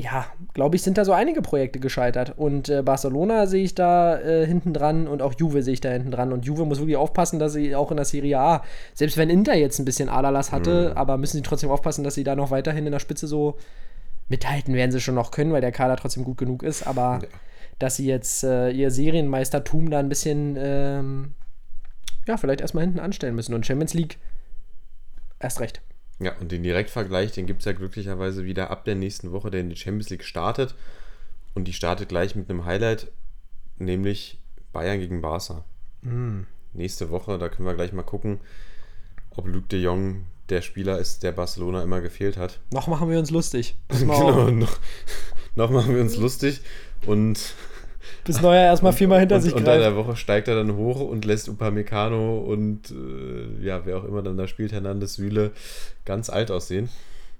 ja, glaube ich, sind da so einige Projekte gescheitert. Und äh, Barcelona sehe ich da äh, hinten dran und auch Juve sehe ich da hinten dran. Und Juve muss wirklich aufpassen, dass sie auch in der Serie A, selbst wenn Inter jetzt ein bisschen Aderlass hatte, aber müssen sie trotzdem aufpassen, dass sie da noch weiterhin in der Spitze so mithalten werden sie schon noch können, weil der Kader trotzdem gut genug ist. Aber Ja. dass sie jetzt äh, ihr Serienmeistertum da ein bisschen, ähm, ja, vielleicht erstmal hinten anstellen müssen. Und Champions League erst recht. Ja, und den Direktvergleich, den gibt es ja glücklicherweise wieder ab der nächsten Woche, der in die Champions League startet. Und die startet gleich mit einem Highlight, nämlich Bayern gegen Barca. Nächste Woche, da können wir gleich mal gucken, ob Luc de Jong der Spieler ist, der Barcelona immer gefehlt hat. Noch machen wir uns lustig. Genau, noch, noch machen wir uns lustig und, bis Neuer erstmal viermal hinter und sich greift. der Woche steigt er dann hoch und lässt Upamecano und äh, ja, wer auch immer dann da spielt, Hernandez Süle, ganz alt aussehen.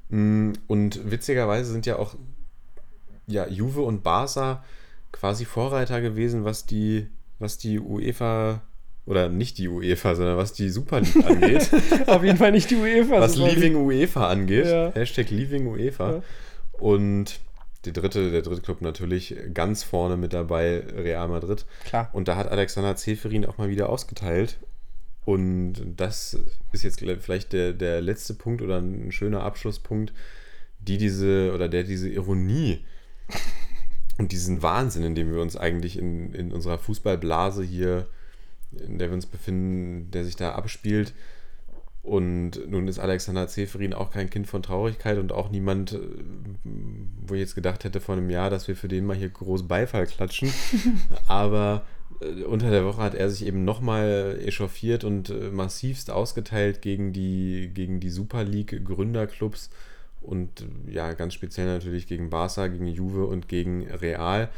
Mm, Und witzigerweise sind ja auch ja, Juve und Barca quasi Vorreiter gewesen, was die, was die UEFA oder nicht die UEFA, sondern was die Super League angeht. Auf jeden Fall nicht die UEFA. was. Leaving UEFA angeht. Ja. Hashtag Leaving UEFA. Ja. Und die dritte, der dritte Club natürlich ganz vorne mit dabei, Real Madrid. Klar. Und da hat Alexander Zeferin auch mal wieder ausgeteilt. Und das ist jetzt vielleicht der, der letzte Punkt oder ein schöner Abschlusspunkt, die diese oder der diese Ironie und diesen Wahnsinn, in dem wir uns eigentlich in, in unserer Fußballblase hier, in der wir uns befinden, der sich da abspielt. Und nun ist Alexander Zeferin auch kein Kind von Traurigkeit und auch niemand, äh, wo ich jetzt gedacht hätte vor einem Jahr, dass wir für den mal hier groß Beifall klatschen. Aber äh, unter der Woche hat er sich eben nochmal echauffiert und äh, massivst ausgeteilt gegen die, gegen die Super League Gründerclubs und ja, ganz speziell natürlich gegen Barca, gegen Juve und gegen Real.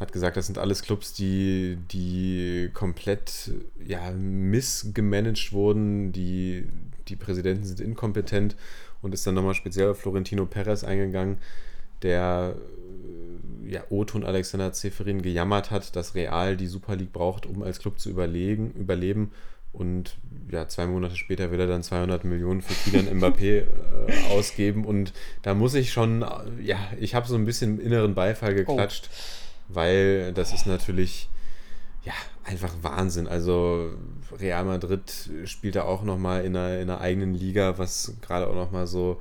Hat gesagt, das sind alles Clubs, die, die komplett ja, missgemanagt wurden, die, die Präsidenten sind inkompetent und ist dann nochmal speziell auf Florentino Perez eingegangen, der äh, ja, Otto und Alexander Zeferin gejammert hat, dass Real die Super League braucht, um als Club zu überlegen, überleben. Und ja, zwei Monate später will er dann 200 Millionen für Kylian Mbappé äh, ausgeben. Und da muss ich schon, äh, ja, ich habe so ein bisschen inneren Beifall geklatscht, weil das ist natürlich, ja, einfach Wahnsinn. Also Real Madrid spielt da auch nochmal in einer, in einer eigenen Liga, was gerade auch nochmal so,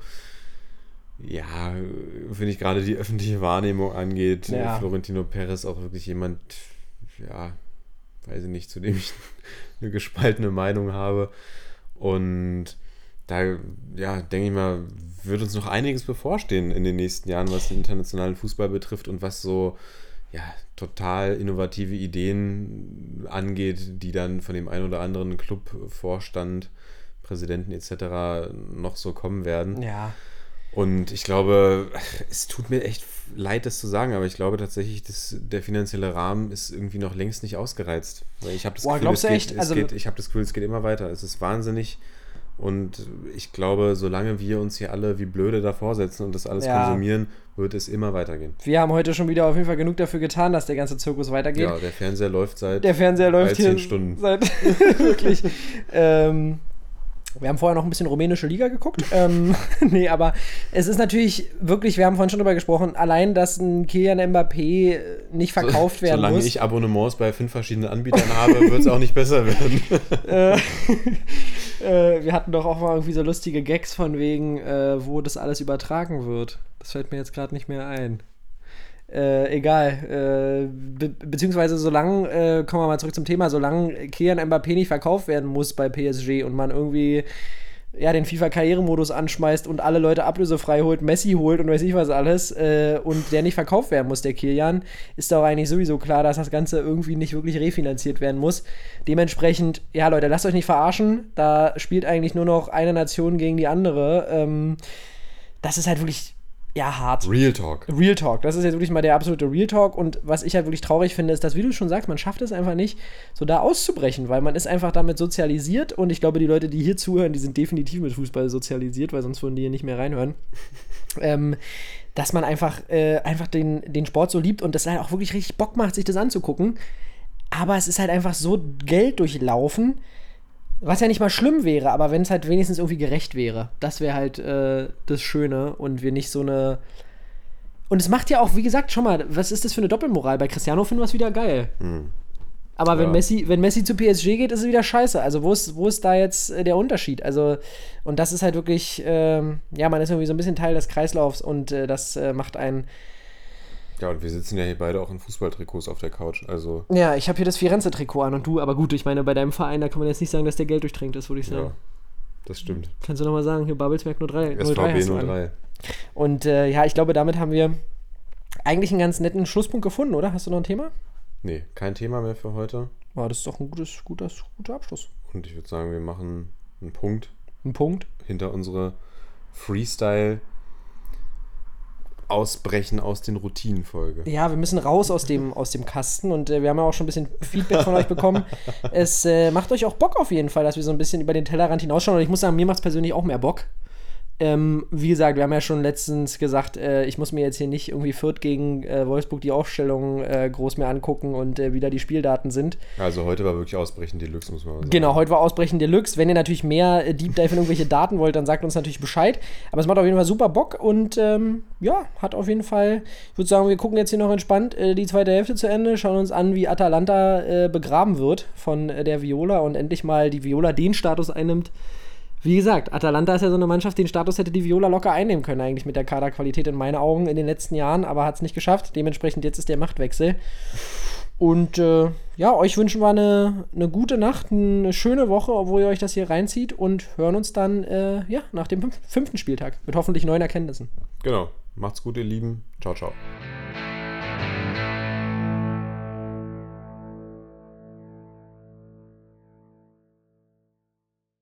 ja, finde ich gerade die öffentliche Wahrnehmung angeht. Ja. Florentino Perez auch wirklich jemand, ja, weiß ich nicht, zu dem ich eine gespaltene Meinung habe. Und da, ja, denke ich mal, wird uns noch einiges bevorstehen in den nächsten Jahren, was den internationalen Fußball betrifft und was so, ja, total innovative Ideen angeht, die dann von dem einen oder anderen Clubvorstand, Präsidenten etc. noch so kommen werden. Ja. Und ich glaube, es tut mir echt leid, das zu sagen, aber ich glaube tatsächlich, dass der finanzielle Rahmen ist irgendwie noch längst nicht ausgereizt. Ich habe das, Boah, Gefühl, glaubst es du geht, echt? es Also- geht, ich habe das Gefühl, es geht immer weiter. Es ist wahnsinnig. Und ich glaube, solange wir uns hier alle wie blöde davor setzen und das alles Ja. konsumieren, wird es immer weitergehen. Wir haben heute schon wieder auf jeden Fall genug dafür getan, dass der ganze Zirkus weitergeht. Ja, der Fernseher läuft seit. Der Fernseher läuft Bei hier zehn Stunden. seit wirklich. ähm, wir haben vorher noch ein bisschen rumänische Liga geguckt. ähm, nee, aber es ist natürlich wirklich, wir haben vorhin schon drüber gesprochen, allein, dass ein Kilian Mbappé nicht verkauft werden Solange muss. ich Abonnements bei fünf verschiedenen Anbietern habe, wird es auch nicht besser werden. äh, äh, wir hatten doch auch mal irgendwie so lustige Gags von wegen, äh, wo das alles übertragen wird. Das fällt mir jetzt gerade nicht mehr ein. Äh, egal. Äh, be beziehungsweise solange, äh, kommen wir mal zurück zum Thema, solange Kilian Mbappé nicht verkauft werden muss bei PSG und man irgendwie ja, den FIFA-Karrieremodus anschmeißt und alle Leute ablösefrei holt, Messi holt und weiß ich was alles, äh, und der nicht verkauft werden muss, der Kilian, ist doch eigentlich sowieso klar, dass das Ganze irgendwie nicht wirklich refinanziert werden muss. Dementsprechend, ja, Leute, lasst euch nicht verarschen. Da spielt eigentlich nur noch eine Nation gegen die andere. Ähm, das ist halt wirklich, ja, hart. Real Talk. Real Talk. Das ist jetzt wirklich mal der absolute Real Talk. Und was ich halt wirklich traurig finde, ist, dass, wie du schon sagst, man schafft es einfach nicht, so da auszubrechen, weil man ist einfach damit sozialisiert. Und ich glaube, die Leute, die hier zuhören, die sind definitiv mit Fußball sozialisiert, weil sonst würden die hier nicht mehr reinhören. ähm, dass man einfach, äh, einfach den, den Sport so liebt und das halt auch wirklich richtig Bock macht, sich das anzugucken. Aber es ist halt einfach so Geld durchlaufen, was ja nicht mal schlimm wäre, aber wenn es halt wenigstens irgendwie gerecht wäre. Das wäre halt äh, das Schöne und wir nicht so eine. Und es macht ja auch, wie gesagt, schon mal, was ist das für eine Doppelmoral? Bei Cristiano finden wir es wieder geil. Aber wenn Ja. Messi, wenn Messi zu PSG geht, ist es wieder scheiße. Also wo ist, wo ist da jetzt äh, der Unterschied? Also, und das ist halt wirklich, ähm, ja, man ist irgendwie so ein bisschen Teil des Kreislaufs und äh, das äh, macht einen. Ja, und wir sitzen ja hier beide auch in Fußballtrikots auf der Couch. Also, Ja, ich habe hier das Firenze-Trikot an und du, aber gut, ich meine, bei deinem Verein, da kann man jetzt nicht sagen, dass der Geld durchtränkt ist, würde ich sagen. ja, das stimmt. Kannst du nochmal sagen, hier Babelsberg 03, 03 hast SVB du an. 03. Und äh, ja, ich glaube, damit haben wir eigentlich einen ganz netten Schlusspunkt gefunden, oder? Hast du noch ein Thema? Nee, kein Thema mehr für heute. Ja, das ist doch ein gutes, gutes, guter Abschluss. Und ich würde sagen, wir machen einen Punkt Ein Punkt. hinter unsere Freestyle Ausbrechen aus den Routinen-Folge. Ja, wir müssen raus aus dem, aus dem Kasten und äh, wir haben ja auch schon ein bisschen Feedback von euch bekommen. Es äh, macht euch auch Bock auf jeden Fall, dass wir so ein bisschen über den Tellerrand hinausschauen und ich muss sagen, mir macht es persönlich auch mehr Bock. Ähm, wie gesagt, wir haben ja schon letztens gesagt, äh, ich muss mir jetzt hier nicht irgendwie Fürth gegen äh, Wolfsburg die Aufstellung äh, groß mehr angucken und äh, wie da die Spieldaten sind. Also heute war wirklich Ausbrechen Deluxe, muss man sagen. Genau, heute war Ausbrechen Deluxe. Wenn ihr natürlich mehr äh, Deep Dive in irgendwelche Daten wollt, dann sagt uns natürlich Bescheid. Aber es macht auf jeden Fall super Bock und ähm, ja, hat auf jeden Fall, ich würde sagen, wir gucken jetzt hier noch entspannt äh, die zweite Hälfte zu Ende, schauen uns an, wie Atalanta äh, begraben wird von der Viola und endlich mal die Viola den Status einnimmt. Wie gesagt, Atalanta ist ja so eine Mannschaft, den Status hätte die Viola locker einnehmen können, eigentlich mit der Kaderqualität in meinen Augen in den letzten Jahren, aber hat es nicht geschafft. Dementsprechend jetzt ist der Machtwechsel. Und äh, ja, euch wünschen wir eine, eine gute Nacht, eine schöne Woche, obwohl ihr euch das hier reinzieht und hören uns dann äh, ja, nach dem fünf- fünften Spieltag mit hoffentlich neuen Erkenntnissen. Genau. Macht's gut, ihr Lieben. Ciao, ciao.